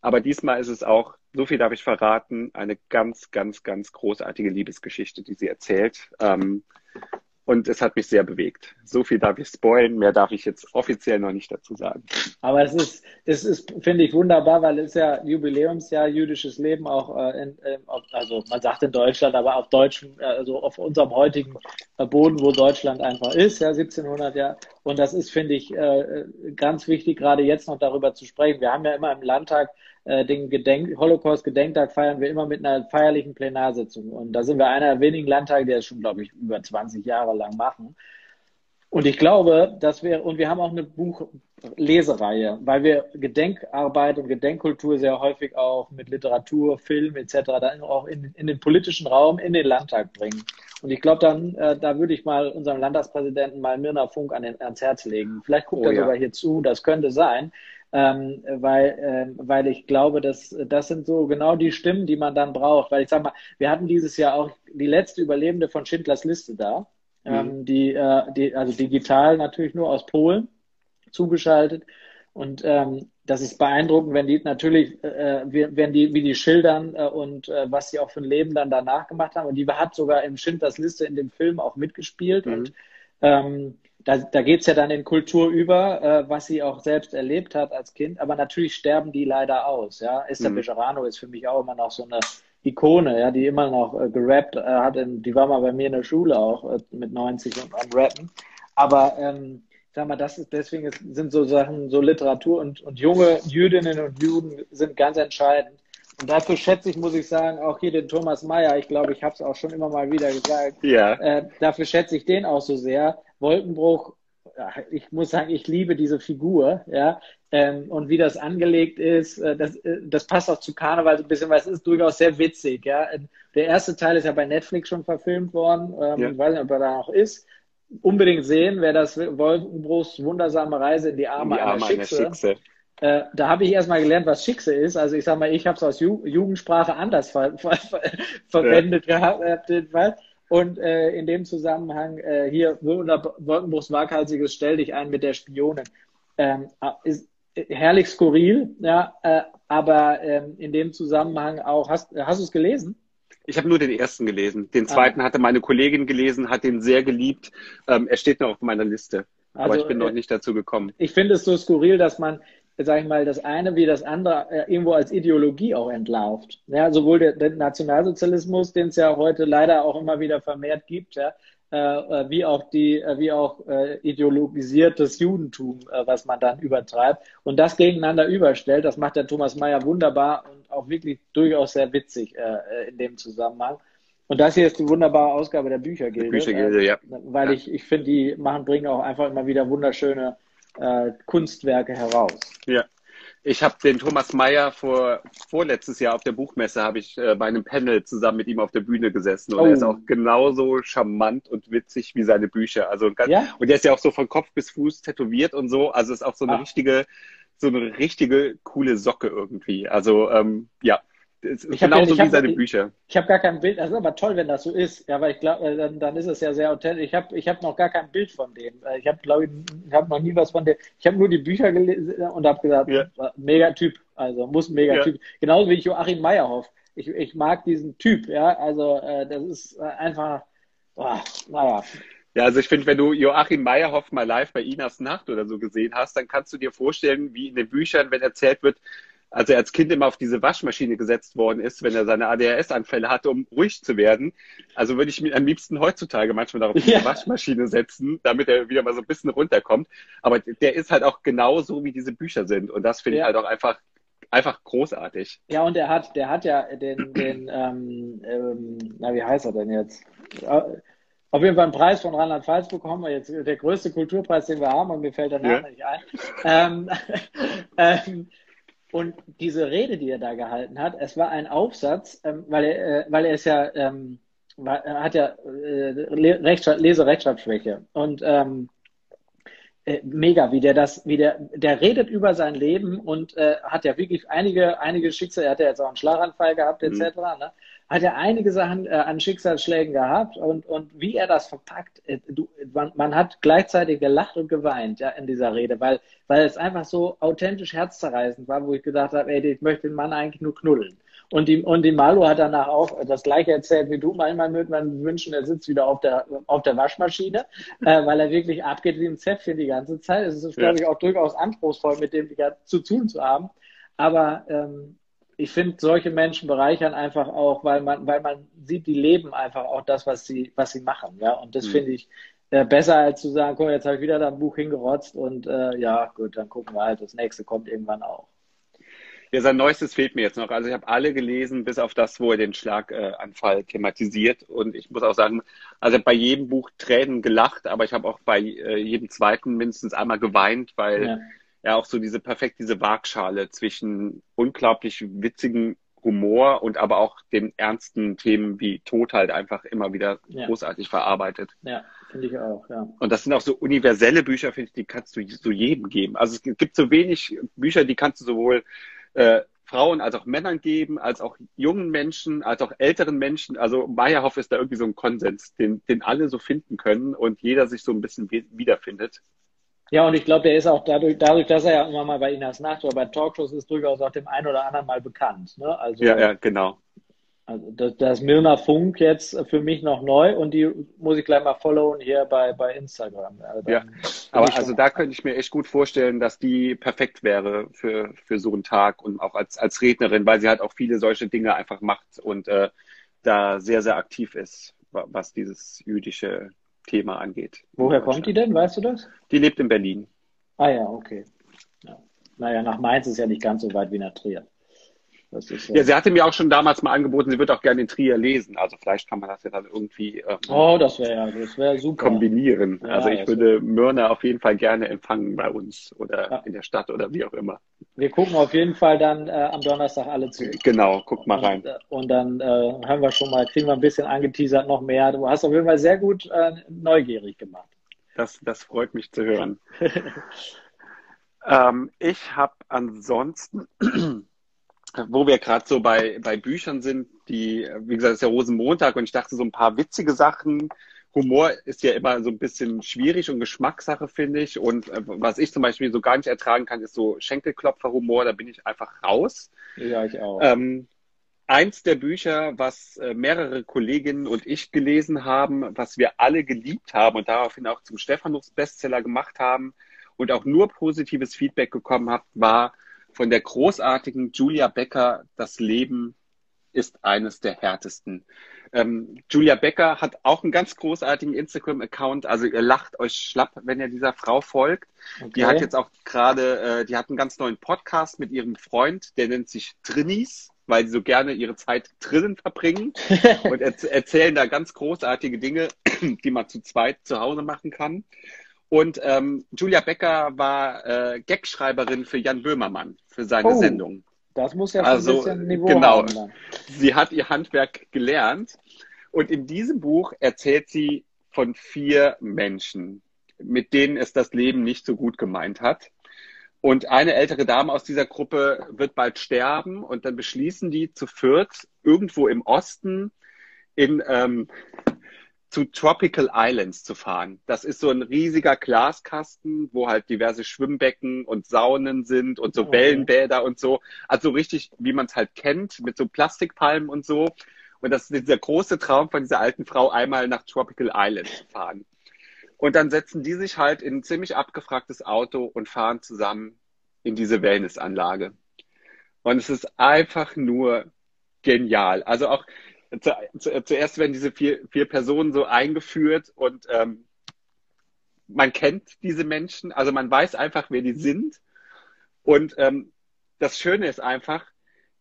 Aber diesmal ist es auch, so viel darf ich verraten, eine ganz, ganz, ganz großartige Liebesgeschichte, die sie erzählt. Ähm, und es hat mich sehr bewegt. So viel darf ich spoilen, mehr darf ich jetzt offiziell noch nicht dazu sagen. Aber es ist, es ist, finde ich, wunderbar, weil es ja Jubiläumsjahr jüdisches Leben auch, äh, in, äh, also man sagt in Deutschland, aber auf deutschem, äh, also auf unserem heutigen äh, Boden, wo Deutschland einfach ist, ja, 1700 Jahre. Und das ist, finde ich, äh, ganz wichtig, gerade jetzt noch darüber zu sprechen. Wir haben ja immer im Landtag äh, den Gedenk Holocaust-Gedenktag feiern wir immer mit einer feierlichen Plenarsitzung. Und da sind wir einer der wenigen Landtage, die das schon, glaube ich, über 20 Jahre lang machen. Und ich glaube, dass wir, und wir haben auch eine Buchlesereihe, weil wir Gedenkarbeit und Gedenkkultur sehr häufig auch mit Literatur, Film etc. dann auch in, in den politischen Raum, in den Landtag bringen. Und ich glaube, dann, äh, da würde ich mal unserem Landtagspräsidenten mal Mirna Funk an den, ans Herz legen. Vielleicht guckt oh, er ja. sogar hier zu, das könnte sein ähm, weil, äh, weil ich glaube, dass das sind so genau die Stimmen, die man dann braucht. Weil ich sag mal, wir hatten dieses Jahr auch die letzte Überlebende von Schindlers Liste da, mhm. ähm, die, äh, die, also digital natürlich nur aus Polen zugeschaltet. Und ähm, das ist beeindruckend, wenn die natürlich, äh, wenn die, wie die schildern äh, und äh, was sie auch für ein Leben dann danach gemacht haben. Und die hat sogar im Schindlers Liste in dem Film auch mitgespielt. Mhm. Und ähm, da, da geht es ja dann in Kultur über, äh, was sie auch selbst erlebt hat als Kind. Aber natürlich sterben die leider aus. Ja, Esther mhm. Bejarano ist für mich auch immer noch so eine Ikone, ja, die immer noch äh, gerappt äh, hat. In, die war mal bei mir in der Schule auch äh, mit 90 und am Rappen. Aber ähm, sag mal, das ist deswegen ist, sind so Sachen, so Literatur und, und junge Jüdinnen und Juden sind ganz entscheidend. Und dafür schätze ich, muss ich sagen, auch hier den Thomas Mayer. Ich glaube, ich habe es auch schon immer mal wieder gesagt. Ja. Äh, dafür schätze ich den auch so sehr. Wolkenbruch, ich muss sagen, ich liebe diese Figur, ja. Ähm, und wie das angelegt ist, äh, das, äh, das passt auch zu Karneval so ein bisschen, weil es ist durchaus sehr witzig, ja. Der erste Teil ist ja bei Netflix schon verfilmt worden. Ähm, ja. Ich weiß nicht, ob er da noch ist unbedingt sehen, wer das Wolkenbruchs wundersame Reise in die Arme, in die Arme einer Schickse. Äh, da habe ich erstmal gelernt, was Schickse ist. Also ich sage mal, ich habe es aus Ju Jugendsprache anders ver ver ver verwendet ja. gehabt. Äh, und äh, in dem Zusammenhang äh, hier Wolkenbruchs waghalsiges Stell dich ein mit der Spionin. Ähm, ist herrlich skurril, ja, äh, aber ähm, in dem Zusammenhang auch, hast, hast du es gelesen? Ich habe nur den ersten gelesen. Den ah. zweiten ah. hatte meine Kollegin gelesen, hat den sehr geliebt. Ähm, er steht noch auf meiner Liste. Also, aber ich bin noch äh, nicht dazu gekommen. Ich finde es so skurril, dass man sage ich mal, das eine wie das andere äh, irgendwo als Ideologie auch entlarvt. Ja, sowohl der, der Nationalsozialismus, den es ja heute leider auch immer wieder vermehrt gibt, ja, äh, äh wie auch die, äh, wie auch ideologisiertes Judentum, was man dann übertreibt und das gegeneinander überstellt. Das macht der Thomas Mayer wunderbar und auch wirklich durchaus sehr witzig in dem Zusammenhang. Und das hier ist die wunderbare Ausgabe der Büchergilde. Büchergilde, äh, ja. Weil ja. ich, ich finde, die machen, bringen auch einfach immer wieder wunderschöne äh, Kunstwerke heraus. Ja. Ich habe den Thomas Mayer vor vorletztes Jahr auf der Buchmesse habe ich äh, bei einem Panel zusammen mit ihm auf der Bühne gesessen und oh. er ist auch genauso charmant und witzig wie seine Bücher. Also ganz, ja? und der ist ja auch so von Kopf bis Fuß tätowiert und so. Also ist auch so eine ah. richtige, so eine richtige coole Socke irgendwie. Also ähm, ja, Das ist genauso ja, wie seine Bücher. Ich, habe gar kein Bild, das ist aber toll, wenn das so ist. Ja, weil ich glaube, äh, dann, dann ist es ja sehr authentisch. Ich habe ich hab noch gar kein Bild von dem. Äh, ich habe, glaube ich, ich habe noch nie was von dem. Ich habe nur die Bücher gelesen und habe gesagt, ja. mega Typ. Also muss ein mega Typ. Genauso wie ich Joachim Meyerhoff. Ich, ich mag diesen Typ, ja. Also äh, das ist äh, einfach, oh, naja. Ja, also ich finde, wenn du Joachim Meyerhoff mal live bei Inas Nacht oder so gesehen hast, dann kannst du dir vorstellen, wie in den Büchern, wenn erzählt wird, als er als Kind immer auf diese Waschmaschine gesetzt worden ist, wenn er seine ADHS-Anfälle hatte, um ruhig zu werden. Also würde ich mich am liebsten heutzutage manchmal darauf ja. diese Waschmaschine setzen, damit er wieder mal so ein bisschen runterkommt. Aber der ist halt auch genauso, wie diese Bücher sind. Und das finde ja. ich halt auch einfach einfach großartig. Ja, und er hat, der hat ja den, den ähm, ähm, na, wie heißt er denn jetzt? Auf jeden Fall einen Preis von Rheinland-Pfalz bekommen. Jetzt der größte Kulturpreis, den wir haben, und mir fällt der Name ja. nicht ein. Ähm, ähm, und diese Rede, die er da gehalten hat, es war ein Aufsatz, ähm, weil er, äh, weil er ist ja, ähm, war, er hat ja äh, Rechtschreib, Lese-Rechtschreibschwäche und ähm, äh, mega, wie der das, wie der, der redet über sein Leben und äh, hat ja wirklich einige, einige Schicksale, er hat ja jetzt auch einen Schlaganfall gehabt, etc. Mhm. Ne? Hat ja einige Sachen äh, an Schicksalsschlägen gehabt und, und wie er das verpackt, äh, du, man, man hat gleichzeitig gelacht und geweint, ja, in dieser Rede, weil, weil es einfach so authentisch herzzerreißend war, wo ich gedacht habe, ey, ich möchte den Mann eigentlich nur knuddeln. Und die, und die Malu hat danach auch das gleiche erzählt wie du. Manchmal würde man wünschen, er sitzt wieder auf der, auf der Waschmaschine, äh, weil er wirklich abgeht wie ein Zäpfchen die ganze Zeit. Es ist, ja. glaube ich, auch durchaus anspruchsvoll, mit dem zu tun zu haben. Aber ähm, ich finde, solche Menschen bereichern einfach auch, weil man, weil man sieht, die leben einfach auch das, was sie, was sie machen. Ja, und das mhm. finde ich äh, besser als zu sagen, guck, jetzt habe ich wieder da ein Buch hingerotzt und äh, ja, gut, dann gucken wir halt, das nächste kommt irgendwann auch. Ja, sein neuestes fehlt mir jetzt noch. Also ich habe alle gelesen, bis auf das, wo er den Schlaganfall thematisiert. Und ich muss auch sagen, also bei jedem Buch Tränen gelacht, aber ich habe auch bei äh, jedem zweiten mindestens einmal geweint, weil ja. Er auch so diese perfekt diese Waagschale zwischen unglaublich witzigen Humor und aber auch den ernsten Themen wie Tod halt einfach immer wieder ja. großartig verarbeitet. Ja, finde ich auch, ja. Und das sind auch so universelle Bücher, finde ich, die kannst du so jedem geben. Also es gibt so wenig Bücher, die kannst du sowohl äh, Frauen als auch Männern geben, als auch jungen Menschen, als auch älteren Menschen. Also Meyerhoff ist da irgendwie so ein Konsens, den, den alle so finden können und jeder sich so ein bisschen wiederfindet. Ja, und ich glaube, der ist auch dadurch, dadurch, dass er ja immer mal bei Inas Nacht oder bei Talkshows ist, durchaus auch dem einen oder anderen mal bekannt. Ne? Also, ja, ja, genau. Also das, das Milner Funk jetzt für mich noch neu und die muss ich gleich mal followen hier bei, bei Instagram. Also ja, aber also da könnte ich mir echt gut vorstellen, dass die perfekt wäre für, für so einen Tag und auch als, als Rednerin, weil sie halt auch viele solche Dinge einfach macht und äh, da sehr, sehr aktiv ist, was dieses jüdische Thema angeht. Woher kommt die denn, weißt du das? Die lebt in Berlin. Ah ja, okay. Ja. Naja, nach Mainz ist ja nicht ganz so weit wie nach Trier. Ja, ja, sie hatte mir auch schon damals mal angeboten, sie würde auch gerne in Trier lesen. Also vielleicht kann man das ja dann irgendwie ähm, oh, das wäre das wäre super. kombinieren. Ja, also ich würde Myrna auf jeden Fall gerne empfangen bei uns oder ja. in der Stadt oder wie auch immer. Wir gucken auf jeden Fall dann äh, am Donnerstag alle zu. Genau, guck mal rein. Und, äh, und dann äh, hören wir schon mal, kriegen wir ein bisschen angeteasert noch mehr. Du hast auf jeden Fall sehr gut äh, neugierig gemacht. Das, das freut mich zu hören. ähm, ich habe ansonsten wo wir gerade so bei, bei Büchern sind, die, wie gesagt, es ist ja Rosenmontag und ich dachte so ein paar witzige Sachen. Humor ist ja immer so ein bisschen schwierig und Geschmackssache, finde ich. Und äh, was ich zum Beispiel so gar nicht ertragen kann, ist so Schenkelklopfer-Humor. Da bin ich einfach raus. Ja, ich auch. Ähm, eins der Bücher, was äh, mehrere Kolleginnen und ich gelesen haben, was wir alle geliebt haben und daraufhin auch zum Stephanus-Bestseller gemacht haben und auch nur positives Feedback bekommen haben, war von der großartigen Julia Becker, das Leben ist eines der härtesten. Ähm, Julia Becker hat auch einen ganz großartigen Instagram-Account. Also ihr lacht euch schlapp, wenn ihr dieser Frau folgt. Okay. Die hat jetzt auch gerade, äh, die hat einen ganz neuen Podcast mit ihrem Freund, der nennt sich Trinis, weil sie so gerne ihre Zeit drinnen verbringen und er erzählen da ganz großartige Dinge, die man zu zweit zu Hause machen kann. Und ähm, Julia Becker war äh, Gagschreiberin für Jan Böhmermann für seine oh, Sendung. Das muss ja also, ein bisschen Niveau genau, haben. Sie hat ihr Handwerk gelernt und in diesem Buch erzählt sie von vier Menschen, mit denen es das Leben nicht so gut gemeint hat. Und eine ältere Dame aus dieser Gruppe wird bald sterben und dann beschließen die zu viert irgendwo im Osten in ähm, zu Tropical Islands zu fahren. Das ist so ein riesiger Glaskasten, wo halt diverse Schwimmbecken und Saunen sind und so okay. Wellenbäder und so. Also richtig, wie man es halt kennt, mit so Plastikpalmen und so. Und das ist dieser große Traum von dieser alten Frau, einmal nach Tropical Islands zu fahren. Und dann setzen die sich halt in ein ziemlich abgefragtes Auto und fahren zusammen in diese Wellnessanlage. Und es ist einfach nur genial. Also auch zu, zu, zuerst werden diese vier, vier Personen so eingeführt und ähm, man kennt diese Menschen, also man weiß einfach, wer die sind. Und ähm, das Schöne ist einfach,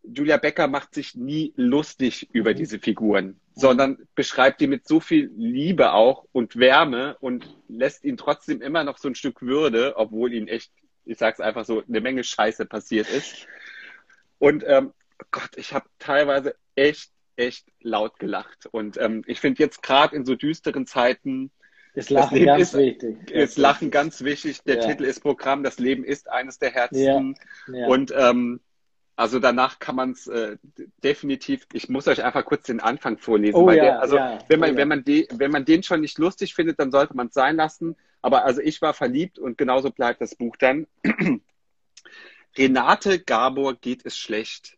Julia Becker macht sich nie lustig über diese Figuren, sondern beschreibt die mit so viel Liebe auch und Wärme und lässt ihn trotzdem immer noch so ein Stück Würde, obwohl ihn echt, ich sag's einfach so, eine Menge Scheiße passiert ist. Und ähm, Gott, ich habe teilweise echt, echt laut gelacht. Und ähm, ich finde jetzt gerade in so düsteren Zeiten, ist Lachen ganz ist, wichtig. Ist Lachen ganz wichtig. Der ja. Titel ist Programm. Das Leben ist eines der Herzen. Ja. Ja. Und ähm, also danach kann man es äh, definitiv, ich muss euch einfach kurz den Anfang vorlesen. Oh, ja, der, also wenn man, oh, wenn man die, wenn man den schon nicht lustig findet, dann sollte man es sein lassen. Aber also ich war verliebt und genauso bleibt das Buch dann. Renate Gabor geht es schlecht.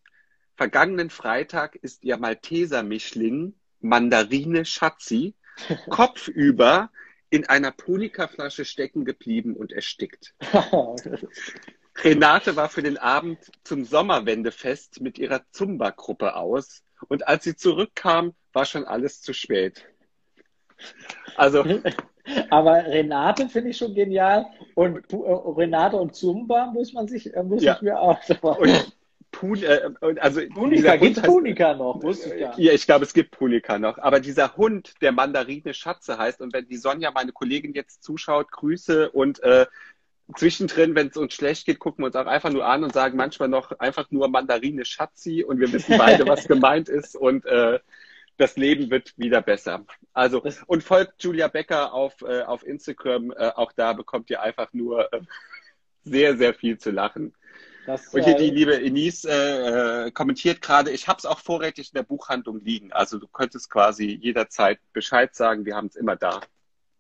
Vergangenen Freitag ist ihr Malteser-Mischling Mandarine Schatzi kopfüber in einer Punika-Flasche stecken geblieben und erstickt. Renate war für den Abend zum Sommerwendefest mit ihrer Zumba-Gruppe aus und als sie zurückkam, war schon alles zu spät. Also. Aber Renate finde ich schon genial und äh, Renate und Zumba muss man sich, äh, muss ja. ich mir auch. Und Pun, äh, also Punika, gibt es Punika noch? Wusste ich ja. ja, ich glaube, es gibt Punika noch. Aber dieser Hund, der Mandarine Schatze heißt, und wenn die Sonja, meine Kollegin, jetzt zuschaut, Grüße und äh, zwischendrin, wenn es uns schlecht geht, gucken wir uns auch einfach nur an und sagen manchmal noch einfach nur Mandarine Schatzi und wir wissen beide, was gemeint ist und äh, das Leben wird wieder besser. Also und folgt Julia Becker auf, äh, auf Instagram, äh, auch da bekommt ihr einfach nur äh, sehr, sehr viel zu lachen. Das, und hier die äh, liebe Enise äh, kommentiert gerade, ich habe es auch vorrätig in der Buchhandlung liegen. Also du könntest quasi jederzeit Bescheid sagen, wir haben es immer da.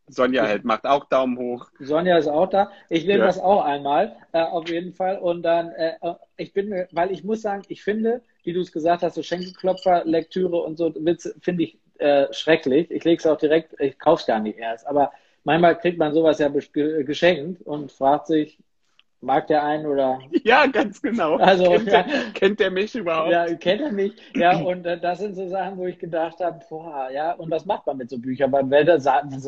Sonja hält, macht auch Daumen hoch. Sonja ist auch da. Ich nehme ja. das auch einmal, äh, auf jeden Fall. Und dann, äh, ich bin, weil ich muss sagen, ich finde, wie du es gesagt hast, so Schenkelklopfer, Lektüre und so, finde ich äh, schrecklich. Ich lege es auch direkt, ich kaufe es gar nicht erst. Aber manchmal kriegt man sowas ja geschenkt und fragt sich, Mag der einen oder? Ja, ganz genau. Also, kennt, ja, der, kennt der mich überhaupt? Ja, kennt er mich. Ja, und äh, das sind so Sachen, wo ich gedacht habe, boah, ja, und was macht man mit so Büchern? Beim weiter,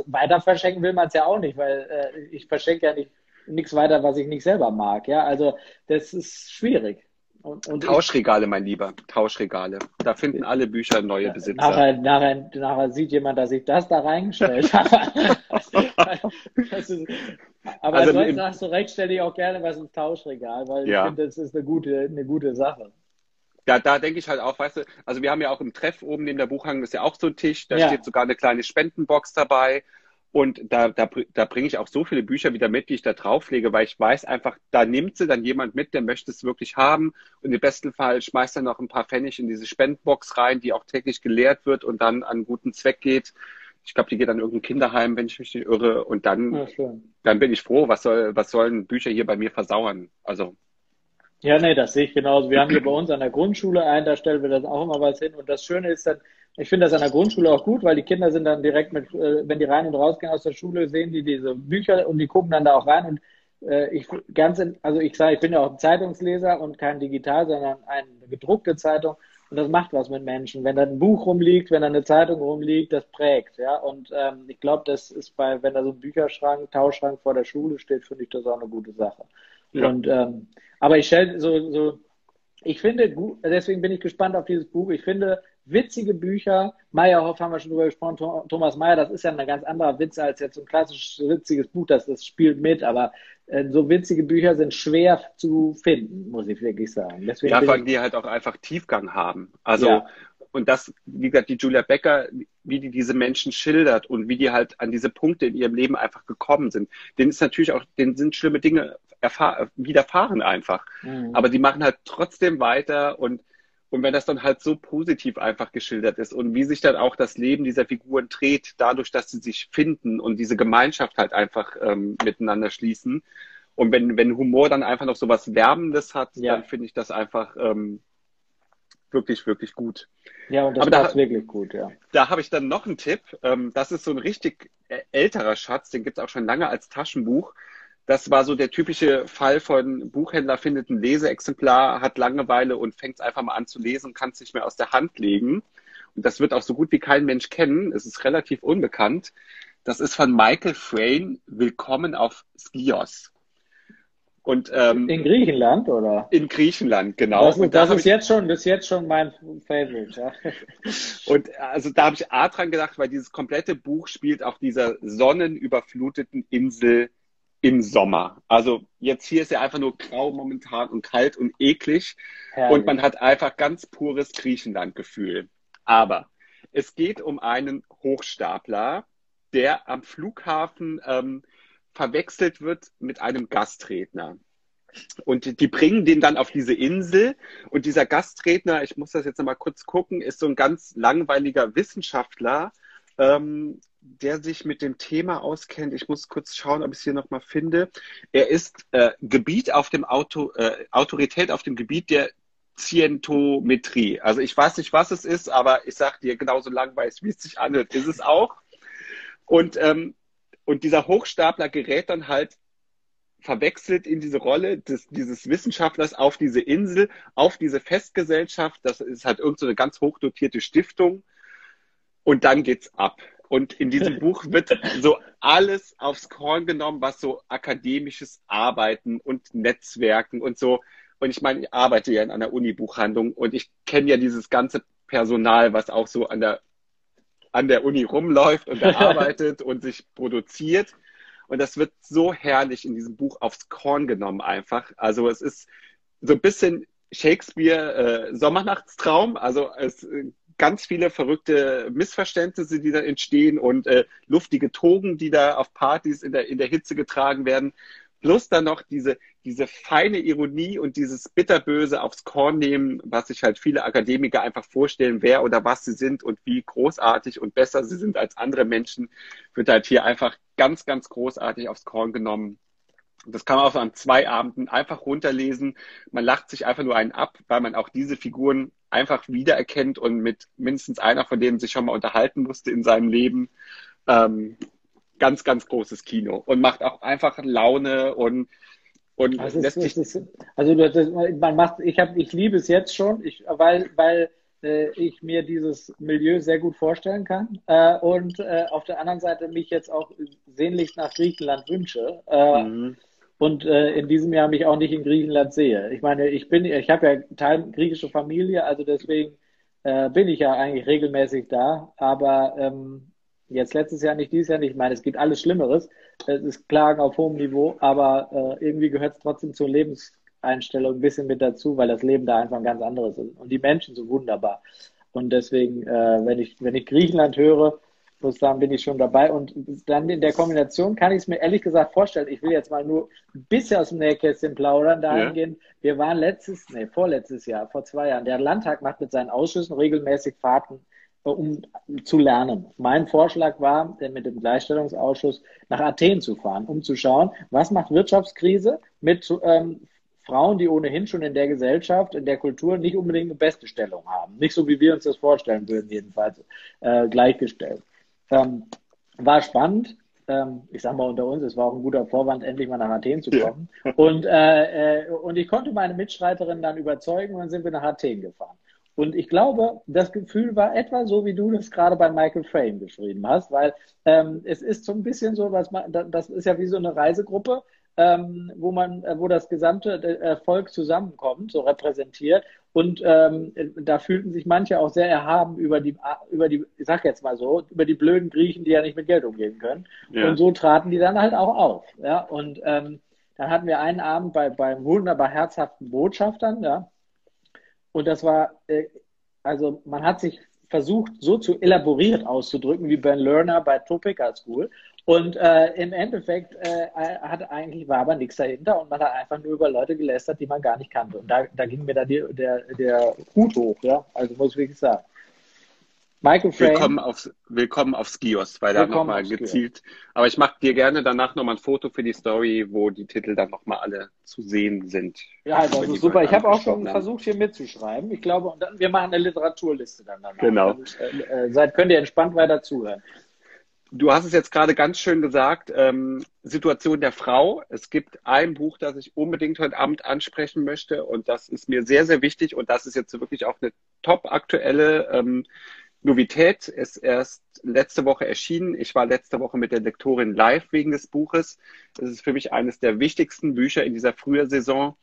weiter verschenken will man es ja auch nicht, weil äh, ich verschenke ja nicht nichts weiter, was ich nicht selber mag. Ja, also das ist schwierig. Und, und Tauschregale, mein Lieber, Tauschregale. Da finden alle Bücher neue Besitzer. Nachher, nachher, nachher sieht jemand, dass ich das da reingestellt habe. ist, aber also ansonsten hast du recht, stelle ich auch gerne was ins Tauschregal, weil ja. ich finde, das ist eine gute, eine gute Sache. Ja, da denke ich halt auch, weißt du, also wir haben ja auch im Treff oben neben der Buchhandlung ist ja auch so ein Tisch, da ja. steht sogar eine kleine Spendenbox dabei. Und da, da, da bringe ich auch so viele Bücher wieder mit, die ich da drauflege, weil ich weiß einfach, da nimmt sie dann jemand mit, der möchte es wirklich haben. Und im besten Fall schmeißt er noch ein paar Pfennig in diese Spendenbox rein, die auch täglich geleert wird und dann an guten Zweck geht. Ich glaube, die geht an irgendein Kinderheim, wenn ich mich nicht irre. Und dann, ja, dann bin ich froh, was soll, was sollen Bücher hier bei mir versauern? Also. Ja, nee, das sehe ich genauso. Wir haben hier bei uns an der Grundschule ein, da stellen wir das auch immer was hin. Und das Schöne ist dann, ich finde das an der Grundschule auch gut, weil die Kinder sind dann direkt mit, äh, wenn die rein und rausgehen aus der Schule, sehen die diese Bücher und die gucken dann da auch rein. Und äh, ich ganz, also ich sage, ich bin ja auch ein Zeitungsleser und kein digital, sondern eine gedruckte Zeitung. Und das macht was mit Menschen. Wenn da ein Buch rumliegt, wenn da eine Zeitung rumliegt, das prägt, ja. Und ähm, ich glaube, das ist bei, wenn da so ein Bücherschrank, Tauschschrank vor der Schule steht, finde ich das auch eine gute Sache. Ja. Und ähm, aber ich stelle so, so, ich finde, deswegen bin ich gespannt auf dieses Buch. Ich finde, witzige Bücher. Meyerhoff haben wir schon drüber gesprochen, Thomas Meyer, das ist ja ein ganz anderer Witz als jetzt so ein klassisches witziges Buch, das, das spielt mit, aber äh, so witzige Bücher sind schwer zu finden, muss ich wirklich sagen. Deswegen ja, weil die halt auch einfach Tiefgang haben. Also ja. und das, wie gesagt, die Julia Becker, wie die diese Menschen schildert und wie die halt an diese Punkte in ihrem Leben einfach gekommen sind. Denen ist natürlich auch, denen sind schlimme Dinge widerfahren einfach. Mhm. Aber die machen halt trotzdem weiter und und wenn das dann halt so positiv einfach geschildert ist und wie sich dann auch das Leben dieser Figuren dreht, dadurch, dass sie sich finden und diese Gemeinschaft halt einfach ähm, miteinander schließen. Und wenn, wenn Humor dann einfach noch so was Werbendes hat, ja. dann finde ich das einfach ähm, wirklich, wirklich gut. Ja, und das Aber da, wirklich gut, ja. Da habe ich dann noch einen Tipp. Ähm, das ist so ein richtig älterer Schatz, den gibt es auch schon lange als Taschenbuch. Das war so der typische Fall von Buchhändler findet ein Leseexemplar, hat Langeweile und fängt es einfach mal an zu lesen und kann es nicht mehr aus der Hand legen. Und das wird auch so gut wie kein Mensch kennen. Es ist relativ unbekannt. Das ist von Michael Frayn, Willkommen auf Skios. Und, ähm, in Griechenland, oder? In Griechenland, genau. Das, das ist, jetzt schon, das ist jetzt schon mein Favorite, ja. Und also da habe ich A dran gedacht, weil dieses komplette Buch spielt auf dieser sonnenüberfluteten Insel im Sommer. Also jetzt hier ist ja einfach nur grau momentan und kalt und eklig. Herrlich. Und man hat einfach ganz pures Griechenland-Gefühl. Aber es geht um einen Hochstapler, der am Flughafen ähm, verwechselt wird mit einem Gastredner. Und die bringen den dann auf diese Insel. Und dieser Gastredner, ich muss das jetzt nochmal kurz gucken, ist so ein ganz langweiliger Wissenschaftler, ähm, der sich mit dem Thema auskennt. Ich muss kurz schauen, ob ich es hier nochmal finde. Er ist äh, Gebiet auf dem Auto, äh, Autorität auf dem Gebiet der Scientometrie. Also ich weiß nicht, was es ist, aber ich sage dir genauso langweilig, wie es sich anhört, ist es auch. Und, ähm, und dieser Hochstapler gerät dann halt verwechselt in diese Rolle des, dieses Wissenschaftlers auf diese Insel, auf diese Festgesellschaft. Das ist halt irgendeine so ganz hochdotierte Stiftung. Und dann geht's ab. Und in diesem Buch wird so alles aufs Korn genommen, was so akademisches Arbeiten und Netzwerken und so. Und ich meine, ich arbeite ja in einer Uni-Buchhandlung und ich kenne ja dieses ganze Personal, was auch so an der, an der Uni rumläuft und arbeitet und sich produziert. Und das wird so herrlich in diesem Buch aufs Korn genommen einfach. Also es ist so ein bisschen Shakespeare äh, Sommernachtstraum. Also es ganz viele verrückte Missverständnisse, die da entstehen und äh, luftige Togen, die da auf Partys in der, in der Hitze getragen werden. Plus dann noch diese, diese feine Ironie und dieses Bitterböse aufs Korn nehmen, was sich halt viele Akademiker einfach vorstellen, wer oder was sie sind und wie großartig und besser sie sind als andere Menschen, wird halt hier einfach ganz, ganz großartig aufs Korn genommen. Das kann man auch an zwei Abenden einfach runterlesen. Man lacht sich einfach nur einen ab, weil man auch diese Figuren einfach wiedererkennt und mit mindestens einer von denen sich schon mal unterhalten musste in seinem Leben. Ähm, ganz, ganz großes Kino und macht auch einfach Laune und und also lässt sich ist, also das, man macht ich habe ich liebe es jetzt schon ich weil weil äh, ich mir dieses Milieu sehr gut vorstellen kann äh, und äh, auf der anderen Seite mich jetzt auch sehnlich nach Griechenland wünsche äh, mhm und äh, in diesem Jahr mich auch nicht in Griechenland sehe. Ich meine, ich bin, ich habe ja Teil griechische Familie, also deswegen äh, bin ich ja eigentlich regelmäßig da. Aber ähm, jetzt letztes Jahr nicht, dieses Jahr nicht. Ich meine, es gibt alles Schlimmeres. Es ist Klagen auf hohem Niveau, aber äh, irgendwie gehört es trotzdem zur Lebenseinstellung ein bisschen mit dazu, weil das Leben da einfach ein ganz anderes ist und die Menschen so wunderbar. Und deswegen, äh, wenn ich wenn ich Griechenland höre, muss sagen, bin ich schon dabei. Und dann in der Kombination kann ich es mir ehrlich gesagt vorstellen. Ich will jetzt mal nur ein bisschen aus dem Nähkästchen plaudern, dahingehend. Ja. Wir waren letztes, nee, vorletztes Jahr, vor zwei Jahren. Der Landtag macht mit seinen Ausschüssen regelmäßig Fahrten, äh, um zu lernen. Mein Vorschlag war, mit dem Gleichstellungsausschuss nach Athen zu fahren, um zu schauen, was macht Wirtschaftskrise mit ähm, Frauen, die ohnehin schon in der Gesellschaft, in der Kultur nicht unbedingt eine beste Stellung haben. Nicht so, wie wir uns das vorstellen würden, jedenfalls äh, gleichgestellt. Ähm, war spannend. Ähm, ich sag mal unter uns, es war auch ein guter Vorwand, endlich mal nach Athen zu kommen. Ja. Und, äh, äh, und ich konnte meine Mitstreiterin dann überzeugen und dann sind wir nach Athen gefahren. Und ich glaube, das Gefühl war etwa so, wie du das gerade bei Michael Frame beschrieben hast, weil ähm, es ist so ein bisschen so, was man, das ist ja wie so eine Reisegruppe, ähm, wo man, äh, wo das gesamte äh, Volk zusammenkommt, so repräsentiert. Und ähm, da fühlten sich manche auch sehr erhaben über die, über die, ich sag jetzt mal so, über die blöden Griechen, die ja nicht mit Geld umgehen können. Ja. Und so traten die dann halt auch auf. Ja, und ähm, dann hatten wir einen Abend bei beim wunderbar herzhaften Botschaftern, ja. Und das war, äh, also man hat sich versucht, so zu elaboriert auszudrücken wie Ben Lerner bei Topeka School. Und äh, im Endeffekt äh, hat eigentlich war aber nichts dahinter und man hat einfach nur über Leute gelästert, die man gar nicht kannte. Und da, da ging mir dann die, der, der Hut hoch, ja. Also muss ich wirklich sagen. Michael Frame. Willkommen aufs, willkommen aufs Gios, weil da nochmal gezielt. Aber ich mache dir gerne danach nochmal ein Foto für die Story, wo die Titel dann nochmal alle zu sehen sind. Ja, das ist super. Ich habe auch schon haben. versucht, hier mitzuschreiben. Ich glaube, und dann, wir machen eine Literaturliste dann danach. Genau. Und, äh, äh, seid, könnt ihr entspannt weiter zuhören. Du hast es jetzt gerade ganz schön gesagt, ähm, Situation der Frau. Es gibt ein Buch, das ich unbedingt heute Abend ansprechen möchte und das ist mir sehr, sehr wichtig und das ist jetzt wirklich auch eine top aktuelle ähm, Novität ist erst letzte Woche erschienen. Ich war letzte Woche mit der Lektorin live wegen des Buches. Es ist für mich eines der wichtigsten Bücher in dieser Frühjahrsaison.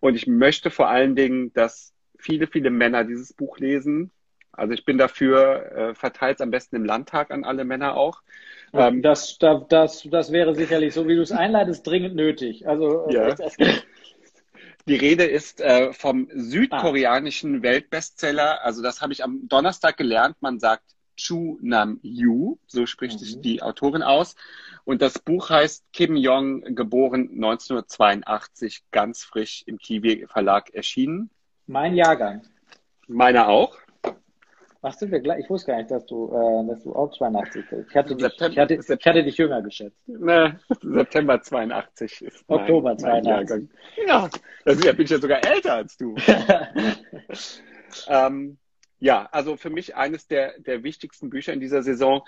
Und ich möchte vor allen Dingen, dass viele, viele Männer dieses Buch lesen. Also ich bin dafür, äh, verteilt am besten im Landtag an alle Männer auch. Ähm, das, das, das wäre sicherlich, so wie du es einleitest, dringend nötig. Also ja. Äh, die Rede ist äh, vom südkoreanischen ah. Weltbestseller. Also das habe ich am Donnerstag gelernt. Man sagt Chu Nam Yu, so spricht mhm. sich die Autorin aus. Und das Buch heißt Kim Jong, geboren 1982, ganz frisch im Kiwi Verlag erschienen. Mein Jahrgang. Meiner auch. Ach, sind wir gleich? Ich wusste gar nicht, dass du, äh, dass du auch 82 bist. Ich hatte, dich, ich, hatte, ich hatte dich jünger geschätzt. Ne, September 82 ist Oktober mein, 82. Mein ja, da bin ich ja sogar älter als du. ähm, ja, also für mich eines der, der wichtigsten Bücher in dieser Saison.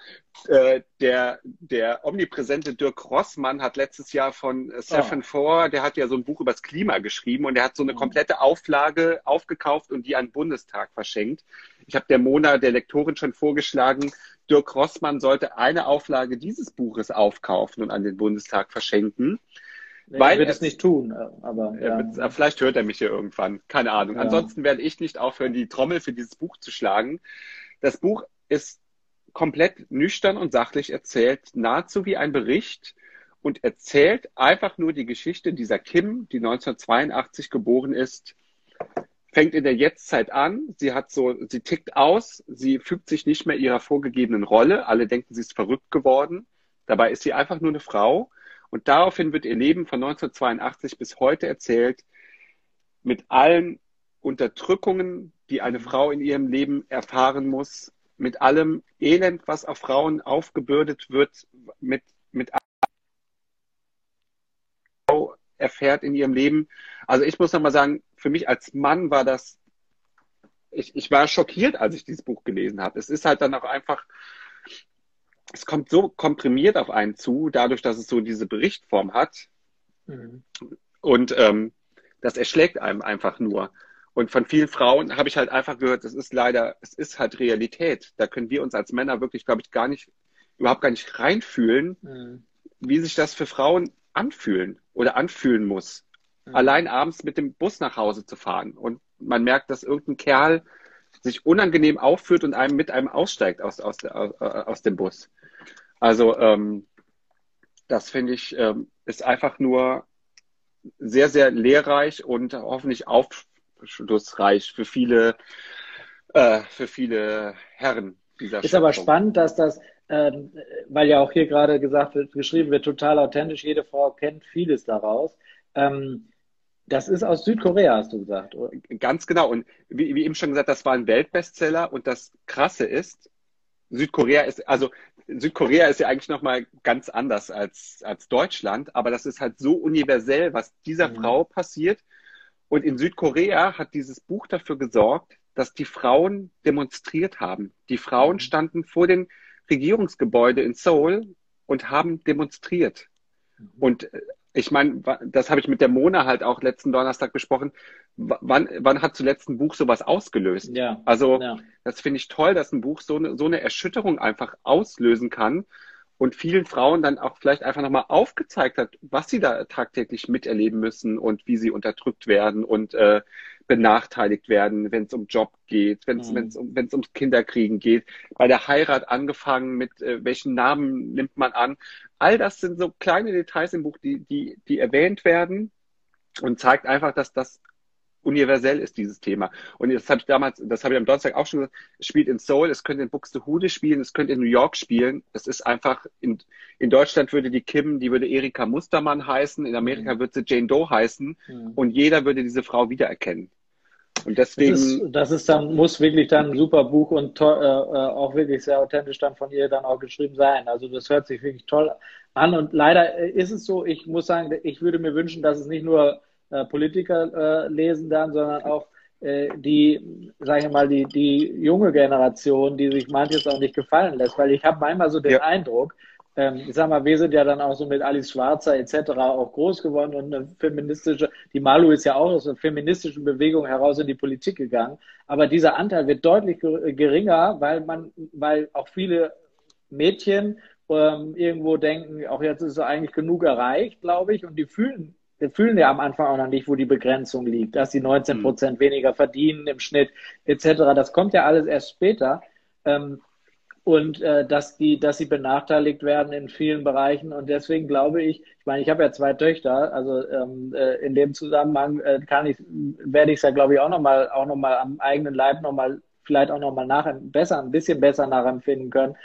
Äh, der, der omnipräsente Dirk Rossmann hat letztes Jahr von Stephen oh. Four, der hat ja so ein Buch über das Klima geschrieben und der hat so eine mhm. komplette Auflage aufgekauft und die an den Bundestag verschenkt. Ich habe der Mona, der Lektorin, schon vorgeschlagen, Dirk Rossmann sollte eine Auflage dieses Buches aufkaufen und an den Bundestag verschenken. Nee, weil er wird es nicht tun, aber ja. wird, vielleicht hört er mich ja irgendwann. Keine Ahnung. Ja. Ansonsten werde ich nicht aufhören, die Trommel für dieses Buch zu schlagen. Das Buch ist komplett nüchtern und sachlich erzählt, nahezu wie ein Bericht und erzählt einfach nur die Geschichte dieser Kim, die 1982 geboren ist, fängt in der Jetztzeit an. Sie hat so, sie tickt aus, sie fügt sich nicht mehr ihrer vorgegebenen Rolle. Alle denken, sie ist verrückt geworden. Dabei ist sie einfach nur eine Frau und daraufhin wird ihr Leben von 1982 bis heute erzählt, mit allen Unterdrückungen, die eine Frau in ihrem Leben erfahren muss, mit allem Elend, was auf Frauen aufgebürdet wird, mit, mit Frau erfährt in ihrem Leben. Also ich muss nochmal sagen, für mich als Mann war das, ich, ich war schockiert, als ich dieses Buch gelesen habe. Es ist halt dann auch einfach es kommt so komprimiert auf einen zu, dadurch, dass es so diese Berichtform hat. Mhm. Und ähm, das erschlägt einem einfach nur. Und von vielen Frauen habe ich halt einfach gehört, es ist leider, es ist halt Realität. Da können wir uns als Männer wirklich, glaube ich, gar nicht, überhaupt gar nicht reinfühlen, mhm. wie sich das für Frauen anfühlen oder anfühlen muss. Mhm. Allein abends mit dem Bus nach Hause zu fahren und man merkt, dass irgendein Kerl sich unangenehm aufführt und einem mit einem aussteigt aus, aus, aus, aus dem Bus. Also ähm, das finde ich ähm, ist einfach nur sehr, sehr lehrreich und hoffentlich aufschlussreich für viele, äh, für viele Herren dieser Ist aber spannend, dass das, ähm, weil ja auch hier gerade gesagt wird, geschrieben wird, total authentisch, jede Frau kennt vieles daraus. Ähm, das ist aus Südkorea, hast du gesagt, oder? Ganz genau. Und wie, wie eben schon gesagt, das war ein Weltbestseller. Und das Krasse ist, Südkorea ist, also Südkorea ist ja eigentlich nochmal ganz anders als, als Deutschland, aber das ist halt so universell, was dieser mhm. Frau passiert. Und in Südkorea hat dieses Buch dafür gesorgt, dass die Frauen demonstriert haben. Die Frauen mhm. standen vor den Regierungsgebäude in Seoul und haben demonstriert. Mhm. Und ich meine, das habe ich mit der Mona halt auch letzten Donnerstag besprochen. Wann, wann hat zuletzt ein Buch sowas ausgelöst? Ja. Also, ja. das finde ich toll, dass ein Buch so eine, so eine Erschütterung einfach auslösen kann und vielen Frauen dann auch vielleicht einfach nochmal aufgezeigt hat, was sie da tagtäglich miterleben müssen und wie sie unterdrückt werden und äh, benachteiligt werden, wenn es um Job geht, wenn es mhm. wenn's um, wenn's ums Kinderkriegen geht, bei der Heirat angefangen mit äh, welchen Namen nimmt man an. All das sind so kleine Details im Buch, die, die, die erwähnt werden und zeigt einfach, dass das universell ist dieses Thema. Und das habe ich damals, das habe ich am Donnerstag auch schon gesagt, es spielt in Seoul, es könnte in Buxtehude spielen, es könnte in New York spielen. Es ist einfach, in, in Deutschland würde die Kim, die würde Erika Mustermann heißen, in Amerika mhm. würde sie Jane Doe heißen mhm. und jeder würde diese Frau wiedererkennen. Und deswegen. Das ist, das ist, dann, muss wirklich dann ein super Buch und to, äh, äh, auch wirklich sehr authentisch dann von ihr dann auch geschrieben sein. Also das hört sich wirklich toll an. Und leider ist es so, ich muss sagen, ich würde mir wünschen, dass es nicht nur äh, Politiker äh, lesen dann, sondern auch äh, die, sage ich mal, die, die junge Generation, die sich manches auch nicht gefallen lässt. Weil ich habe manchmal so den ja. Eindruck, ähm, ich sag mal, wir sind ja dann auch so mit Alice Schwarzer etc. auch groß geworden und eine feministische, die Malu ist ja auch aus einer feministischen Bewegung heraus in die Politik gegangen. Aber dieser Anteil wird deutlich geringer, weil man, weil auch viele Mädchen ähm, irgendwo denken, auch jetzt ist es eigentlich genug erreicht, glaube ich, und die fühlen wir fühlen ja am Anfang auch noch nicht, wo die Begrenzung liegt, dass sie 19 hm. Prozent weniger verdienen im Schnitt etc. Das kommt ja alles erst später. Ähm, und äh, dass die, dass sie benachteiligt werden in vielen Bereichen. Und deswegen glaube ich, ich meine, ich habe ja zwei Töchter, also ähm, äh, in dem Zusammenhang äh, kann ich, werde ich es ja, glaube ich, auch nochmal, auch noch mal am eigenen Leib nochmal, vielleicht auch nochmal nach, besser, ein bisschen besser nachempfinden können.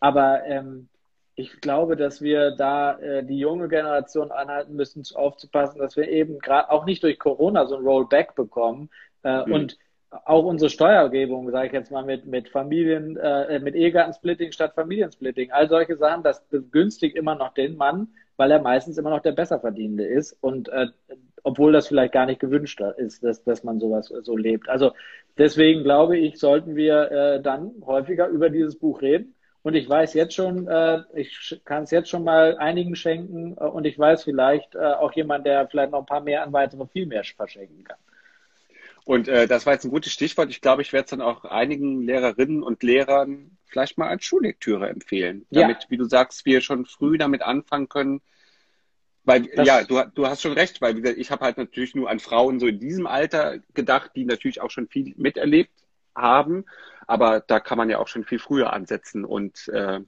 Aber ähm, ich glaube, dass wir da äh, die junge Generation anhalten müssen, aufzupassen, dass wir eben gerade auch nicht durch Corona so ein Rollback bekommen äh, mhm. und auch unsere Steuergebung, sage ich jetzt mal, mit, mit Familien, äh, mit Ehegattensplitting statt Familiensplitting, all solche Sachen, das begünstigt immer noch den Mann, weil er meistens immer noch der Besserverdienende ist und äh, obwohl das vielleicht gar nicht gewünscht ist, dass, dass man sowas so lebt. Also deswegen glaube ich, sollten wir äh, dann häufiger über dieses Buch reden. Und ich weiß jetzt schon, äh, ich kann es jetzt schon mal einigen schenken äh, und ich weiß vielleicht äh, auch jemand, der vielleicht noch ein paar mehr an weitere viel mehr verschenken kann. Und äh, das war jetzt ein gutes Stichwort. Ich glaube, ich werde es dann auch einigen Lehrerinnen und Lehrern vielleicht mal als Schullektüre empfehlen, damit, ja. wie du sagst, wir schon früh damit anfangen können. Weil, das ja, du, du hast schon recht, weil ich habe halt natürlich nur an Frauen so in diesem Alter gedacht, die natürlich auch schon viel miterlebt haben, aber da kann man ja auch schon viel früher ansetzen und äh,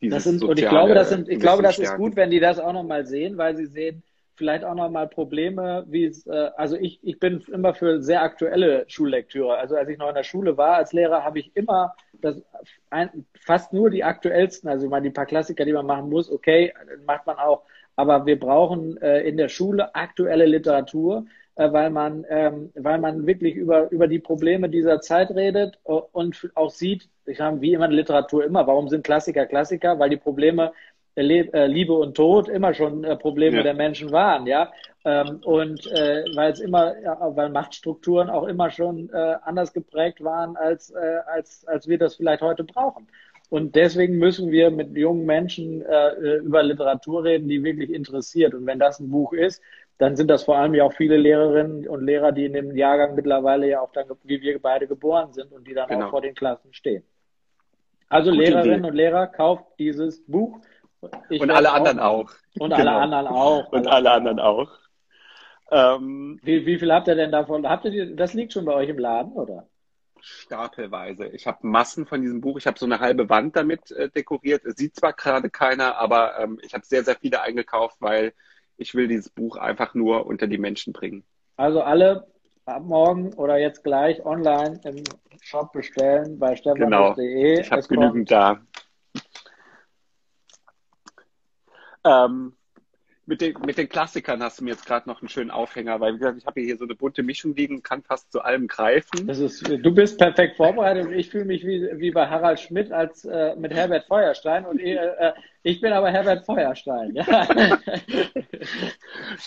dieses das sind, und ich glaube, das sind, ich glaube, das ist gut, wenn die das auch nochmal sehen, weil sie sehen, vielleicht auch nochmal Probleme, wie es, äh, also ich, ich bin immer für sehr aktuelle Schullektüre. Also als ich noch in der Schule war als Lehrer, habe ich immer das, ein, fast nur die aktuellsten, also mal die paar Klassiker, die man machen muss, okay, macht man auch. Aber wir brauchen äh, in der Schule aktuelle Literatur, weil man, ähm, weil man wirklich über, über die Probleme dieser Zeit redet und auch sieht, ich habe wie immer in Literatur immer, warum sind Klassiker Klassiker? Weil die Probleme äh, Liebe und Tod immer schon äh, Probleme ja. der Menschen waren, ja. Ähm, und äh, weil es immer, weil Machtstrukturen auch immer schon äh, anders geprägt waren, als, äh, als, als wir das vielleicht heute brauchen. Und deswegen müssen wir mit jungen Menschen äh, über Literatur reden, die wirklich interessiert. Und wenn das ein Buch ist, dann sind das vor allem ja auch viele Lehrerinnen und Lehrer, die in dem Jahrgang mittlerweile ja auch dann, wie wir beide geboren sind und die dann genau. auch vor den Klassen stehen. Also Gute Lehrerinnen Idee. und Lehrer, kauft dieses Buch. Ich und alle anderen auch. Und genau. alle anderen auch. Und alle anderen auch. Ähm, wie, wie viel habt ihr denn davon? Habt ihr das liegt schon bei euch im Laden, oder? Stapelweise. Ich habe Massen von diesem Buch. Ich habe so eine halbe Wand damit äh, dekoriert. Es sieht zwar gerade keiner, aber ähm, ich habe sehr, sehr viele eingekauft, weil ich will dieses Buch einfach nur unter die Menschen bringen. Also alle ab morgen oder jetzt gleich online im Shop bestellen bei stefan.de. Genau. Ich habe genügend da. Ähm, mit, den, mit den Klassikern hast du mir jetzt gerade noch einen schönen Aufhänger, weil wie gesagt, ich habe hier so eine bunte Mischung liegen, kann fast zu allem greifen. Das ist, du bist perfekt vorbereitet und ich fühle mich wie, wie bei Harald Schmidt als äh, mit Herbert Feuerstein und äh, äh ich bin aber Herbert Feuerstein. Ja.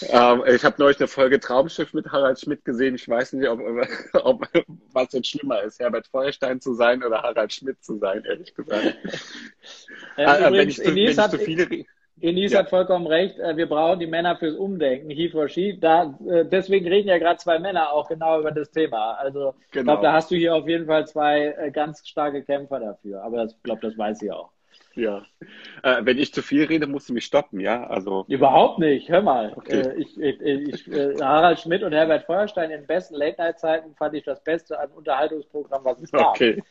ähm, ich habe neulich eine Folge Traumschiff mit Harald Schmidt gesehen. Ich weiß nicht, ob, ob, was jetzt schlimmer ist, Herbert Feuerstein zu sein oder Harald Schmidt zu sein, ehrlich gesagt. Äh, äh, wenn ich, wenn ich zu viele Enis ja. hat vollkommen recht. Äh, wir brauchen die Männer fürs Umdenken, he for she. Da, äh, deswegen reden ja gerade zwei Männer auch genau über das Thema. Also genau. ich glaube, da hast du hier auf jeden Fall zwei äh, ganz starke Kämpfer dafür. Aber ich glaube, das weiß ich auch. Ja. Äh, wenn ich zu viel rede, musst du mich stoppen, ja? Also. Überhaupt nicht, hör mal. Okay. Äh, ich, ich, ich, Harald Schmidt und Herbert Feuerstein in den besten Late-Night-Zeiten fand ich das Beste an Unterhaltungsprogramm, was es gab. Okay.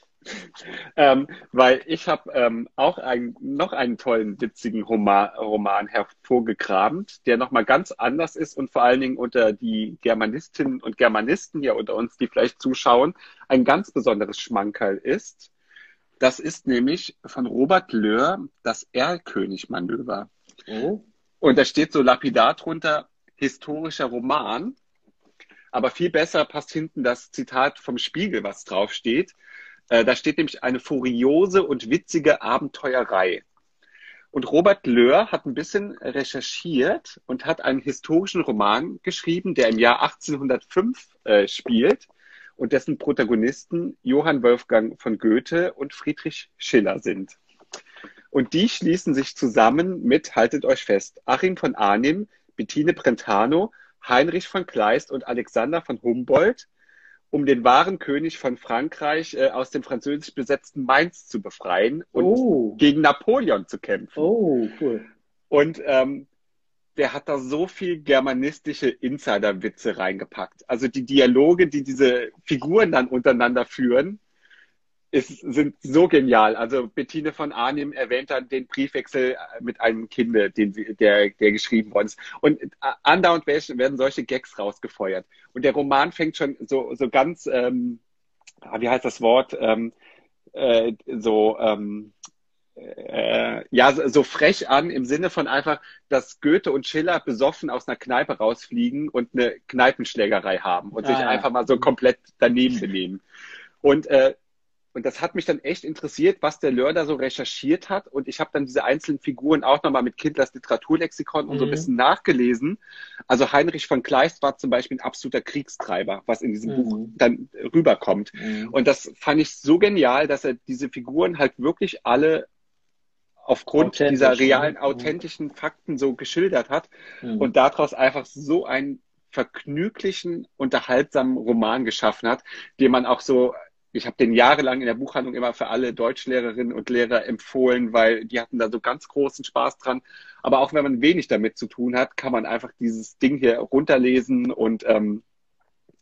Ähm, weil ich habe ähm, auch ein, noch einen tollen, witzigen Roman, Roman hervorgekramt, der nochmal ganz anders ist und vor allen Dingen unter die Germanistinnen und Germanisten hier unter uns, die vielleicht zuschauen, ein ganz besonderes Schmankerl ist. Das ist nämlich von Robert Löhr das Erlkönig-Manöver. Oh. Und da steht so lapidar drunter, historischer Roman. Aber viel besser passt hinten das Zitat vom Spiegel, was draufsteht. Äh, da steht nämlich eine furiose und witzige Abenteuerei. Und Robert Löhr hat ein bisschen recherchiert und hat einen historischen Roman geschrieben, der im Jahr 1805 äh, spielt und dessen Protagonisten Johann Wolfgang von Goethe und Friedrich Schiller sind. Und die schließen sich zusammen mit, haltet euch fest, Achim von Arnim, Bettine Brentano, Heinrich von Kleist und Alexander von Humboldt, um den wahren König von Frankreich äh, aus dem französisch besetzten Mainz zu befreien und oh. gegen Napoleon zu kämpfen. Oh, cool. Und ähm, der hat da so viel germanistische Insider-Witze reingepackt. Also die Dialoge, die diese Figuren dann untereinander führen, ist, sind so genial. Also Bettine von Arnim erwähnt dann den Briefwechsel mit einem Kinde, den sie, der, der geschrieben worden ist. Und andauernd werden solche Gags rausgefeuert. Und der Roman fängt schon so, so ganz, ähm, ah, wie heißt das Wort, ähm, äh, so, ähm, äh, ja, so frech an im Sinne von einfach, dass Goethe und Schiller besoffen aus einer Kneipe rausfliegen und eine Kneipenschlägerei haben und ah, sich ja. einfach mal so komplett daneben benehmen. Und äh, und das hat mich dann echt interessiert, was der Lörder so recherchiert hat. Und ich habe dann diese einzelnen Figuren auch nochmal mit Kindlers Literaturlexikon und mhm. so ein mhm. bisschen nachgelesen. Also Heinrich von Kleist war zum Beispiel ein absoluter Kriegstreiber, was in diesem mhm. Buch dann rüberkommt. Mhm. Und das fand ich so genial, dass er diese Figuren halt wirklich alle aufgrund dieser realen, ne? authentischen Fakten so geschildert hat mhm. und daraus einfach so einen vergnüglichen, unterhaltsamen Roman geschaffen hat, den man auch so ich habe den jahrelang in der Buchhandlung immer für alle Deutschlehrerinnen und Lehrer empfohlen, weil die hatten da so ganz großen Spaß dran. Aber auch wenn man wenig damit zu tun hat, kann man einfach dieses Ding hier runterlesen und ähm,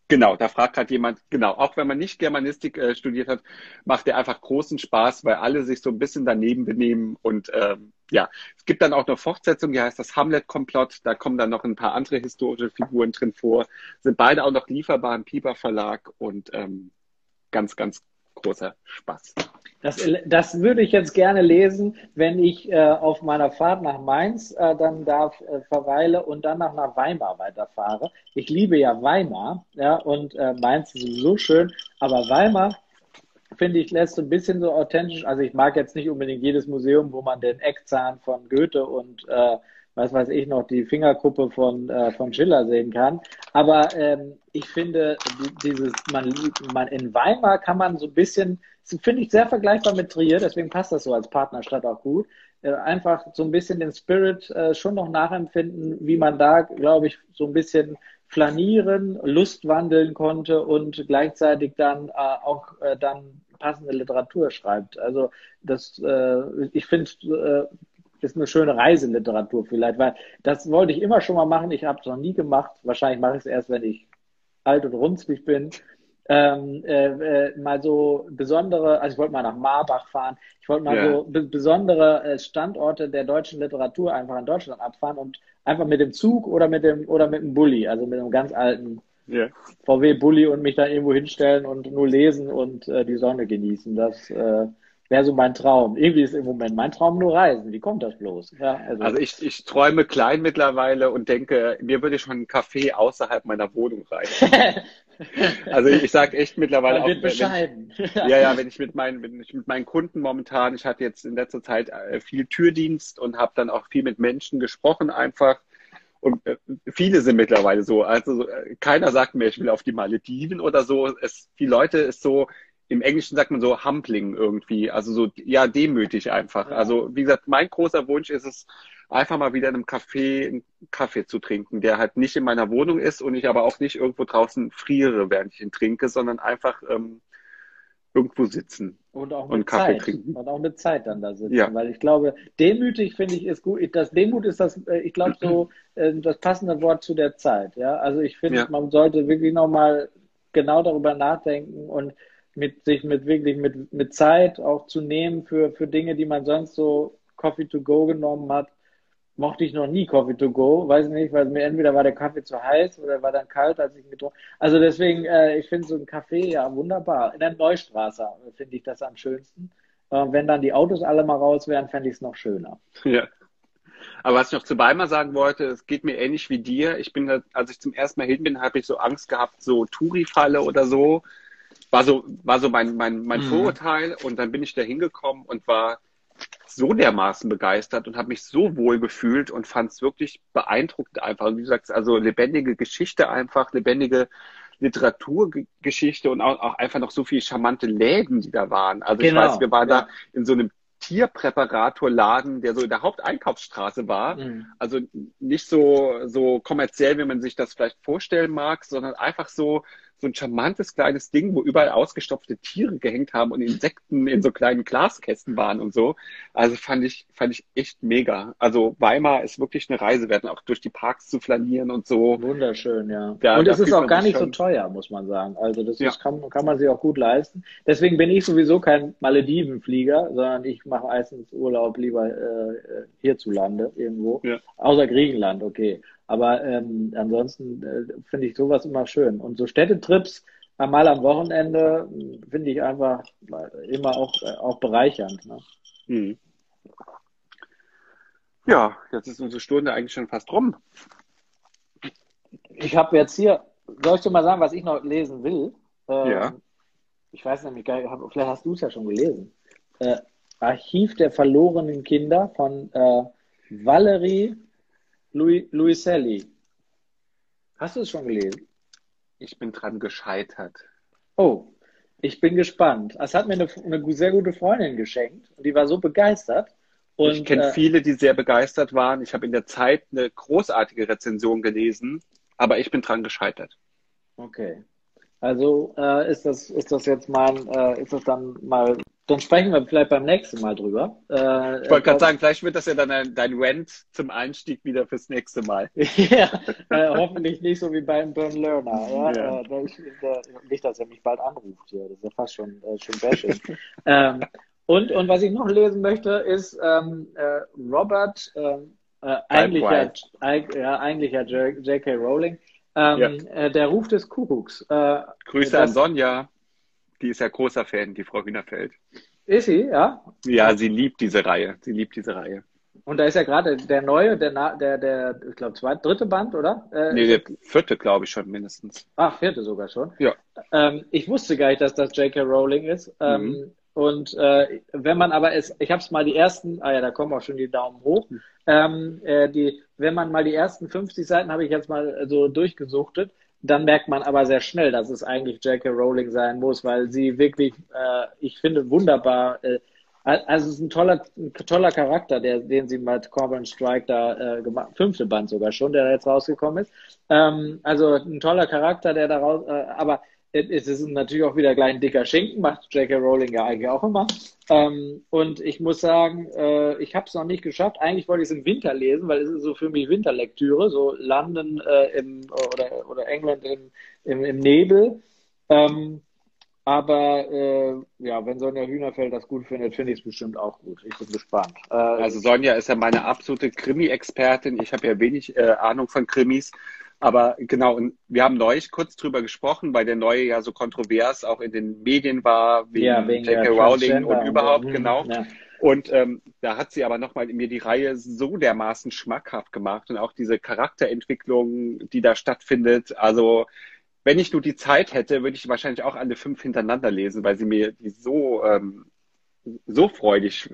genau, da fragt gerade jemand, genau, auch wenn man nicht Germanistik äh, studiert hat, macht der einfach großen Spaß, weil alle sich so ein bisschen daneben benehmen und ähm, ja, es gibt dann auch noch Fortsetzung, die heißt das Hamlet-Komplott. Da kommen dann noch ein paar andere historische Figuren drin vor. Sind beide auch noch lieferbar im Piper Verlag und ähm, ganz, ganz großer Spaß. Das, das würde ich jetzt gerne lesen, wenn ich äh, auf meiner Fahrt nach Mainz äh, dann da äh, verweile und dann nach, nach Weimar weiterfahre. Ich liebe ja Weimar, ja, und äh, Mainz ist so schön, aber Weimar finde ich lässt so ein bisschen so authentisch. Also ich mag jetzt nicht unbedingt jedes Museum, wo man den Eckzahn von Goethe und äh, was weiß ich noch, die Fingerkuppe von, äh, von Schiller sehen kann. Aber ähm, ich finde, dieses, man, man in Weimar kann man so ein bisschen, finde ich sehr vergleichbar mit Trier, deswegen passt das so als Partnerstadt auch gut. Äh, einfach so ein bisschen den Spirit äh, schon noch nachempfinden, wie man da, glaube ich, so ein bisschen flanieren, Lust wandeln konnte und gleichzeitig dann äh, auch äh, dann passende Literatur schreibt. Also das, äh, ich finde, äh, ist eine schöne Reiseliteratur vielleicht, weil das wollte ich immer schon mal machen. Ich habe es noch nie gemacht. Wahrscheinlich mache ich es erst, wenn ich alt und runzlig bin. Ähm, äh, äh, mal so besondere, also ich wollte mal nach Marbach fahren, ich wollte mal ja. so besondere äh, Standorte der deutschen Literatur einfach in Deutschland abfahren und einfach mit dem Zug oder mit dem oder mit dem Bulli, also mit einem ganz alten ja. VW Bulli und mich da irgendwo hinstellen und nur lesen und äh, die Sonne genießen. Das äh, wäre so mein Traum. Irgendwie ist im Moment mein Traum nur Reisen. Wie kommt das bloß? Ja, also, also ich, ich träume klein mittlerweile und denke, mir würde schon ein Café außerhalb meiner Wohnung reichen. also ich sage echt mittlerweile Man wird auch, bescheiden. Wenn, ja, ja, wenn ich mit meinen, wenn ich mit meinen Kunden momentan, ich hatte jetzt in letzter Zeit äh, viel Türdienst und habe dann auch viel mit Menschen gesprochen einfach. Und äh, viele sind mittlerweile so. Also äh, keiner sagt mir, ich will auf die Malediven oder so. Es, die Leute ist so, im Englischen sagt man so Humbling irgendwie, also so, ja, demütig einfach. Ja. Also, wie gesagt, mein großer Wunsch ist es, einfach mal wieder in einem Café einen Kaffee zu trinken, der halt nicht in meiner Wohnung ist und ich aber auch nicht irgendwo draußen friere, während ich ihn trinke, sondern einfach ähm, irgendwo sitzen und auch mit und Kaffee Zeit. trinken. Und auch mit Zeit dann da sitzen. Ja. Weil ich glaube, demütig finde ich ist gut. Das Demut ist das, äh, ich glaube, so äh, das passende Wort zu der Zeit. Ja, also ich finde, ja. man sollte wirklich nochmal genau darüber nachdenken und mit sich mit wirklich mit, mit Zeit auch zu nehmen für, für Dinge, die man sonst so Coffee to go genommen hat. Mochte ich noch nie Coffee to go, weiß nicht, weil mir entweder war der Kaffee zu heiß oder war dann kalt, als ich getrunken Also deswegen, äh, ich finde so ein Kaffee ja wunderbar. In der Neustraße finde ich das am schönsten. Äh, wenn dann die Autos alle mal raus wären, fände ich es noch schöner. Ja. Aber was ich noch zu Weimar sagen wollte, es geht mir ähnlich wie dir. Ich bin, da, als ich zum ersten Mal hin bin, habe ich so Angst gehabt, so Touri-Falle oder so. War so, war so mein, mein, mein mhm. Vorurteil. Und dann bin ich da hingekommen und war so dermaßen begeistert und habe mich so wohl gefühlt und fand es wirklich beeindruckend einfach. Und wie du sagst, also lebendige Geschichte einfach, lebendige Literaturgeschichte und auch, auch einfach noch so viele charmante Läden, die da waren. Also genau. ich weiß, wir waren ja. da in so einem Tierpräparatorladen, der so in der Haupteinkaufsstraße war. Mhm. Also nicht so, so kommerziell, wie man sich das vielleicht vorstellen mag, sondern einfach so, so ein charmantes kleines Ding, wo überall ausgestopfte Tiere gehängt haben und Insekten in so kleinen Glaskästen waren und so. Also fand ich, fand ich echt mega. Also Weimar ist wirklich eine Reise wert, auch durch die Parks zu flanieren und so. Wunderschön, ja. ja und es ist auch gar nicht so teuer, muss man sagen. Also das ja. ist, kann, kann man sich auch gut leisten. Deswegen bin ich sowieso kein Maledivenflieger, sondern ich mache meistens Urlaub lieber äh, hierzulande irgendwo. Ja. Außer Griechenland, okay. Aber ähm, ansonsten äh, finde ich sowas immer schön. Und so Städtetrips einmal am Wochenende finde ich einfach immer auch, äh, auch bereichernd. Ne? Hm. Ja, jetzt ist unsere Stunde eigentlich schon fast rum. Ich habe jetzt hier, soll ich dir mal sagen, was ich noch lesen will? Ähm, ja. Ich weiß nämlich gar nicht, vielleicht hast du es ja schon gelesen. Äh, Archiv der verlorenen Kinder von äh, Valerie Louis, Luiselli. Hast du es schon gelesen? Ich bin dran gescheitert. Oh, ich bin gespannt. Es hat mir eine, eine sehr gute Freundin geschenkt und die war so begeistert. Und, ich kenne äh, viele, die sehr begeistert waren. Ich habe in der Zeit eine großartige Rezension gelesen, aber ich bin dran gescheitert. Okay. Also äh, ist das ist das jetzt mein äh, ist das dann mal dann sprechen wir vielleicht beim nächsten Mal drüber. Äh, ich wollte gerade sagen, vielleicht wird das ja dann ein, dein Rant zum Einstieg wieder fürs nächste Mal. ja, äh, hoffentlich nicht so wie beim Burn Learner. Ja? ja. Äh, ich, nicht, dass er mich bald anruft hier. Das ist ja fast schon, äh, schon bashing. ähm, und, und was ich noch lesen möchte, ist ähm, äh, Robert, ähm, äh, eigentlich, ja, ja, eigentlich ja J.K. Rowling, ähm, ja. äh, der Ruf des Kuckucks. Äh, Grüße das, an Sonja. Die ist ja großer Fan, die Frau Hühnerfeld. Ist sie, ja? Ja, sie liebt diese Reihe. Sie liebt diese Reihe. Und da ist ja gerade der neue, der, der, der ich glaube, zweite, dritte Band, oder? Äh, nee, der vierte, glaube ich schon mindestens. Ach, vierte sogar schon. Ja. Ähm, ich wusste gar nicht, dass das J.K. Rowling ist. Ähm, mhm. Und äh, wenn man aber es, ich habe es mal die ersten, ah ja, da kommen auch schon die Daumen hoch. Mhm. Ähm, äh, die, wenn man mal die ersten 50 Seiten habe ich jetzt mal so durchgesuchtet, dann merkt man aber sehr schnell, dass es eigentlich J.K. Rowling sein muss, weil sie wirklich, äh, ich finde, wunderbar, äh, also es ist ein toller, ein toller Charakter, der, den sie mit Corbin Strike da äh, gemacht, fünfte Band sogar schon, der da jetzt rausgekommen ist. Ähm, also ein toller Charakter, der da raus, äh, aber es ist natürlich auch wieder gleich ein dicker Schinken, macht J.K. Rowling ja eigentlich auch immer. Ähm, und ich muss sagen, äh, ich habe es noch nicht geschafft. Eigentlich wollte ich es im Winter lesen, weil es ist so für mich Winterlektüre, so London äh, im, oder, oder England im, im, im Nebel. Ähm, aber äh, ja, wenn Sonja Hühnerfeld das gut findet, finde ich es bestimmt auch gut. Ich bin gespannt. Äh, also Sonja ist ja meine absolute Krimi-Expertin. Ich habe ja wenig äh, Ahnung von Krimis. Aber genau, und wir haben neulich kurz drüber gesprochen, weil der neue ja so kontrovers auch in den Medien war, wegen, ja, wegen J.K. Rowling und überhaupt, und, genau. Ja. Und ähm, da hat sie aber nochmal mir die Reihe so dermaßen schmackhaft gemacht und auch diese Charakterentwicklung, die da stattfindet. Also wenn ich nur die Zeit hätte, würde ich wahrscheinlich auch alle fünf hintereinander lesen, weil sie mir die so ähm, so freudig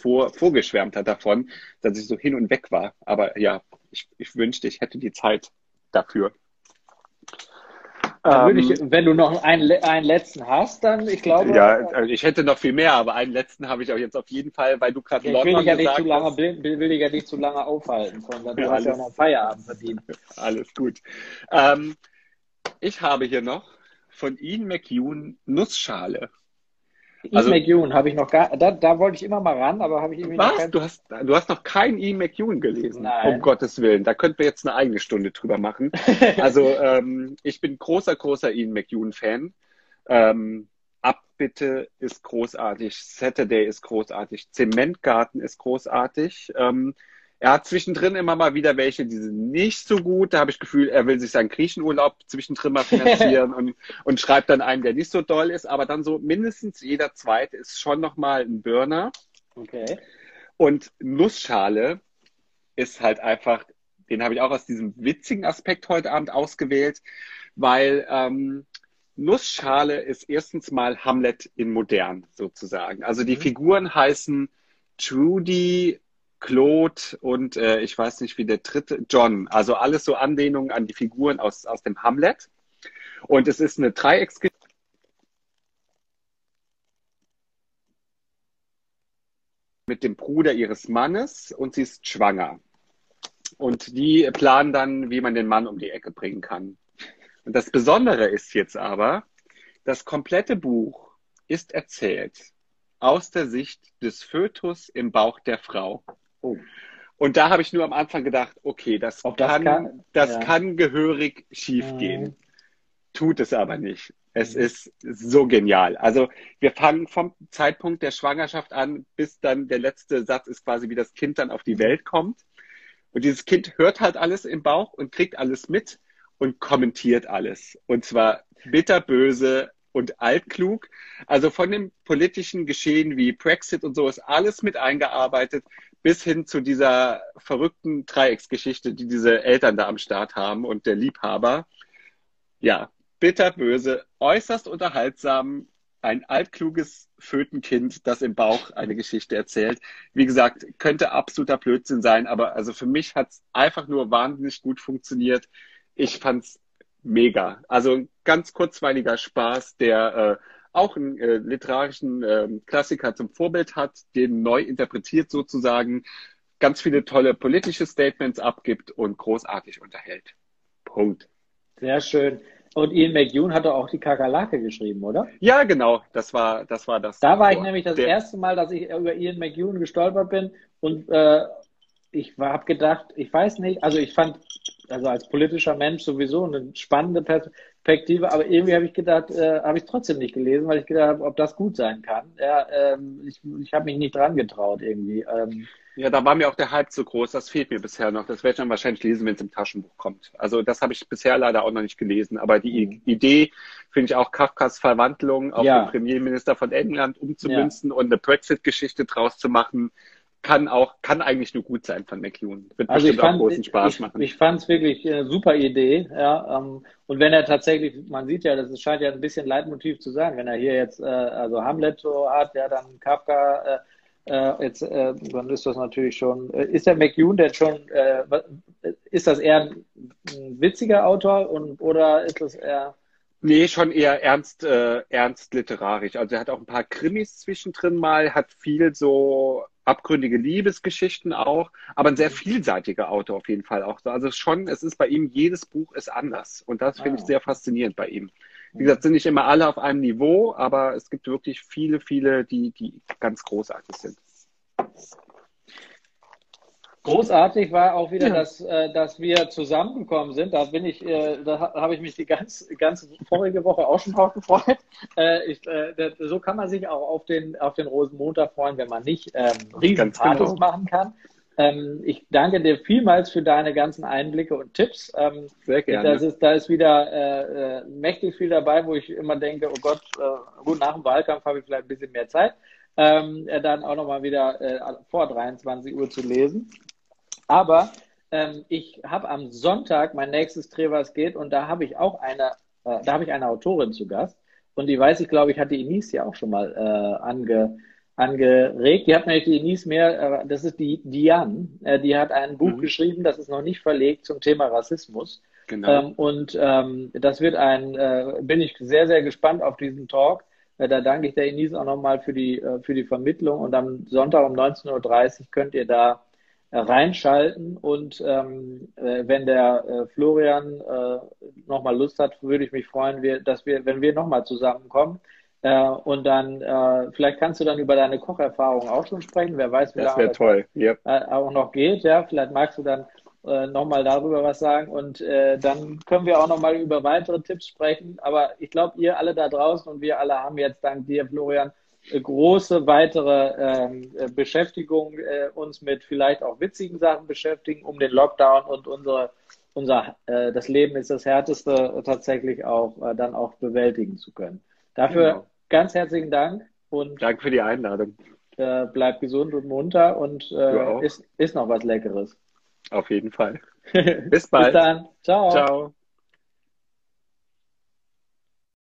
vor, vorgeschwärmt hat davon, dass ich so hin und weg war. Aber ja, ich, ich wünschte, ich hätte die Zeit dafür. Ähm, ich, wenn du noch einen, einen letzten hast, dann ich glaube. Ja, also ich hätte noch viel mehr, aber einen letzten habe ich auch jetzt auf jeden Fall, weil du gerade ja, London will ich ja nicht zu lange, will, will ich ja nicht zu lange aufhalten, sondern du ja, hast alles, ja noch Feierabend verdient. Alles gut. Ähm, ich habe hier noch von Ian McEwan Nussschale. Ian also, McEwan habe ich noch gar, da, da wollte ich immer mal ran, aber habe ich irgendwie was? Kein... Du hast, du hast noch keinen Ian McEwan gelesen? Nein. Um Gottes Willen, da könnten wir jetzt eine eigene Stunde drüber machen. also ähm, ich bin großer, großer Ian McEwan-Fan. Ähm, ab bitte ist großartig, Saturday ist großartig, Zementgarten ist großartig. Ähm, er hat zwischendrin immer mal wieder welche, die sind nicht so gut. Da habe ich das Gefühl, er will sich seinen Griechenurlaub zwischendrin mal finanzieren und, und schreibt dann einen, der nicht so doll ist. Aber dann so mindestens jeder zweite ist schon nochmal ein Burner. Okay. Und Nussschale ist halt einfach, den habe ich auch aus diesem witzigen Aspekt heute Abend ausgewählt, weil ähm, Nussschale ist erstens mal Hamlet in modern sozusagen. Also die mhm. Figuren heißen Trudy, Claude und äh, ich weiß nicht wie der dritte, John. Also alles so Anlehnungen an die Figuren aus, aus dem Hamlet. Und es ist eine Dreiecksgeschichte. mit dem Bruder ihres Mannes und sie ist schwanger. Und die planen dann, wie man den Mann um die Ecke bringen kann. Und das Besondere ist jetzt aber, das komplette Buch ist erzählt aus der Sicht des Fötus im Bauch der Frau. Oh. Und da habe ich nur am Anfang gedacht, okay, das, Ob kann, das, kann, das ja. kann gehörig schiefgehen. Mhm. Tut es aber nicht. Es mhm. ist so genial. Also wir fangen vom Zeitpunkt der Schwangerschaft an, bis dann der letzte Satz ist quasi, wie das Kind dann auf die Welt kommt. Und dieses Kind hört halt alles im Bauch und kriegt alles mit und kommentiert alles. Und zwar bitterböse und altklug. Also von dem politischen Geschehen wie Brexit und so ist alles mit eingearbeitet bis hin zu dieser verrückten Dreiecksgeschichte, die diese Eltern da am Start haben und der Liebhaber. Ja, bitterböse, äußerst unterhaltsam, ein altkluges Fötenkind, das im Bauch eine Geschichte erzählt. Wie gesagt, könnte absoluter Blödsinn sein, aber also für mich hat es einfach nur wahnsinnig gut funktioniert. Ich fand's mega. Also ganz kurzweiliger Spaß, der äh, auch einen äh, literarischen äh, Klassiker zum Vorbild hat, den neu interpretiert sozusagen, ganz viele tolle politische Statements abgibt und großartig unterhält. Punkt. Sehr schön. Und Ian McEwan hat auch die Kakerlake geschrieben, oder? Ja, genau. Das war das. War das da war ich nämlich das erste Mal, dass ich über Ian McEwan gestolpert bin und äh, ich habe gedacht, ich weiß nicht, also ich fand also als politischer Mensch sowieso eine spannende Perspektive, aber irgendwie habe ich gedacht, äh, habe ich trotzdem nicht gelesen, weil ich gedacht habe, ob das gut sein kann. Ja, ähm, ich ich habe mich nicht dran getraut irgendwie. Ähm, ja, da war mir auch der Hype zu groß, das fehlt mir bisher noch. Das werde ich dann wahrscheinlich lesen, wenn es im Taschenbuch kommt. Also das habe ich bisher leider auch noch nicht gelesen. Aber die mhm. Idee finde ich auch Kafkas Verwandlung auf ja. den Premierminister von England umzumünzen ja. und eine Brexit-Geschichte draus zu machen, kann auch, kann eigentlich nur gut sein von McEwan. Wird also ich fand, auch großen Spaß ich, machen. Ich fand es wirklich eine super Idee, ja. Ähm, und wenn er tatsächlich, man sieht ja, das scheint ja ein bisschen Leitmotiv zu sein, wenn er hier jetzt, äh, also Hamlet so hat, ja, dann Kafka, äh, äh, jetzt, äh, dann ist das natürlich schon, äh, ist der McEwan denn schon, äh, ist das eher ein, ein witziger Autor und, oder ist das eher, Nee, schon eher ernst, äh, ernst literarisch. Also er hat auch ein paar Krimis zwischendrin mal, hat viel so abgründige Liebesgeschichten auch, aber ein sehr mhm. vielseitiger Autor auf jeden Fall auch. Also schon, es ist bei ihm, jedes Buch ist anders. Und das finde ich ah. sehr faszinierend bei ihm. Wie gesagt, sind nicht immer alle auf einem Niveau, aber es gibt wirklich viele, viele, die, die ganz großartig sind. Großartig war auch wieder, ja. dass, äh, dass wir zusammengekommen sind. Da bin ich, äh, da habe ich mich die ganz, ganze vorige Woche auch schon drauf gefreut. Äh, ich, so kann man sich auch auf den, auf den Rosenmontag freuen, wenn man nicht ähm, Riesenpartys genau. machen kann. Ähm, ich danke dir vielmals für deine ganzen Einblicke und Tipps. Ähm, Sehr gerne. Das ist, da ist wieder äh, mächtig viel dabei, wo ich immer denke, oh Gott, äh, gut, nach dem Wahlkampf habe ich vielleicht ein bisschen mehr Zeit, ähm, dann auch nochmal wieder äh, vor 23 Uhr zu lesen. Aber ähm, ich habe am Sonntag mein nächstes Dreh, was geht, und da habe ich auch eine, äh, da habe ich eine Autorin zu Gast. Und die weiß ich, glaube ich, hat die Inis ja auch schon mal äh, ange, angeregt. Die hat nämlich die Inis mehr, äh, das ist die Diane, äh, die hat ein Buch mhm. geschrieben, das ist noch nicht verlegt zum Thema Rassismus. Genau. Ähm, und ähm, das wird ein, äh, bin ich sehr, sehr gespannt auf diesen Talk. Äh, da danke ich der Inis auch nochmal für die, äh, für die Vermittlung. Und am Sonntag um 19.30 Uhr könnt ihr da reinschalten und ähm, äh, wenn der äh, Florian äh, nochmal Lust hat, würde ich mich freuen, wir, dass wir, wenn wir nochmal zusammenkommen. Äh, und dann, äh, vielleicht kannst du dann über deine Kocherfahrung auch schon sprechen. Wer weiß, wie das lange das toll. Yep. Äh, auch noch geht. Ja, vielleicht magst du dann äh, nochmal darüber was sagen und dann können wir auch nochmal über weitere Tipps sprechen. Aber ich glaube, ihr alle da draußen und wir alle haben jetzt dank dir, Florian, große weitere ähm, äh, Beschäftigung, äh, uns mit vielleicht auch witzigen Sachen beschäftigen, um den Lockdown und unsere, unser, äh, das Leben ist das Härteste tatsächlich auch äh, dann auch bewältigen zu können. Dafür genau. ganz herzlichen Dank und Danke für die Einladung. Äh, bleibt gesund und munter und äh, ist, ist noch was Leckeres. Auf jeden Fall. Bis bald. Bis dann. Ciao. Ciao.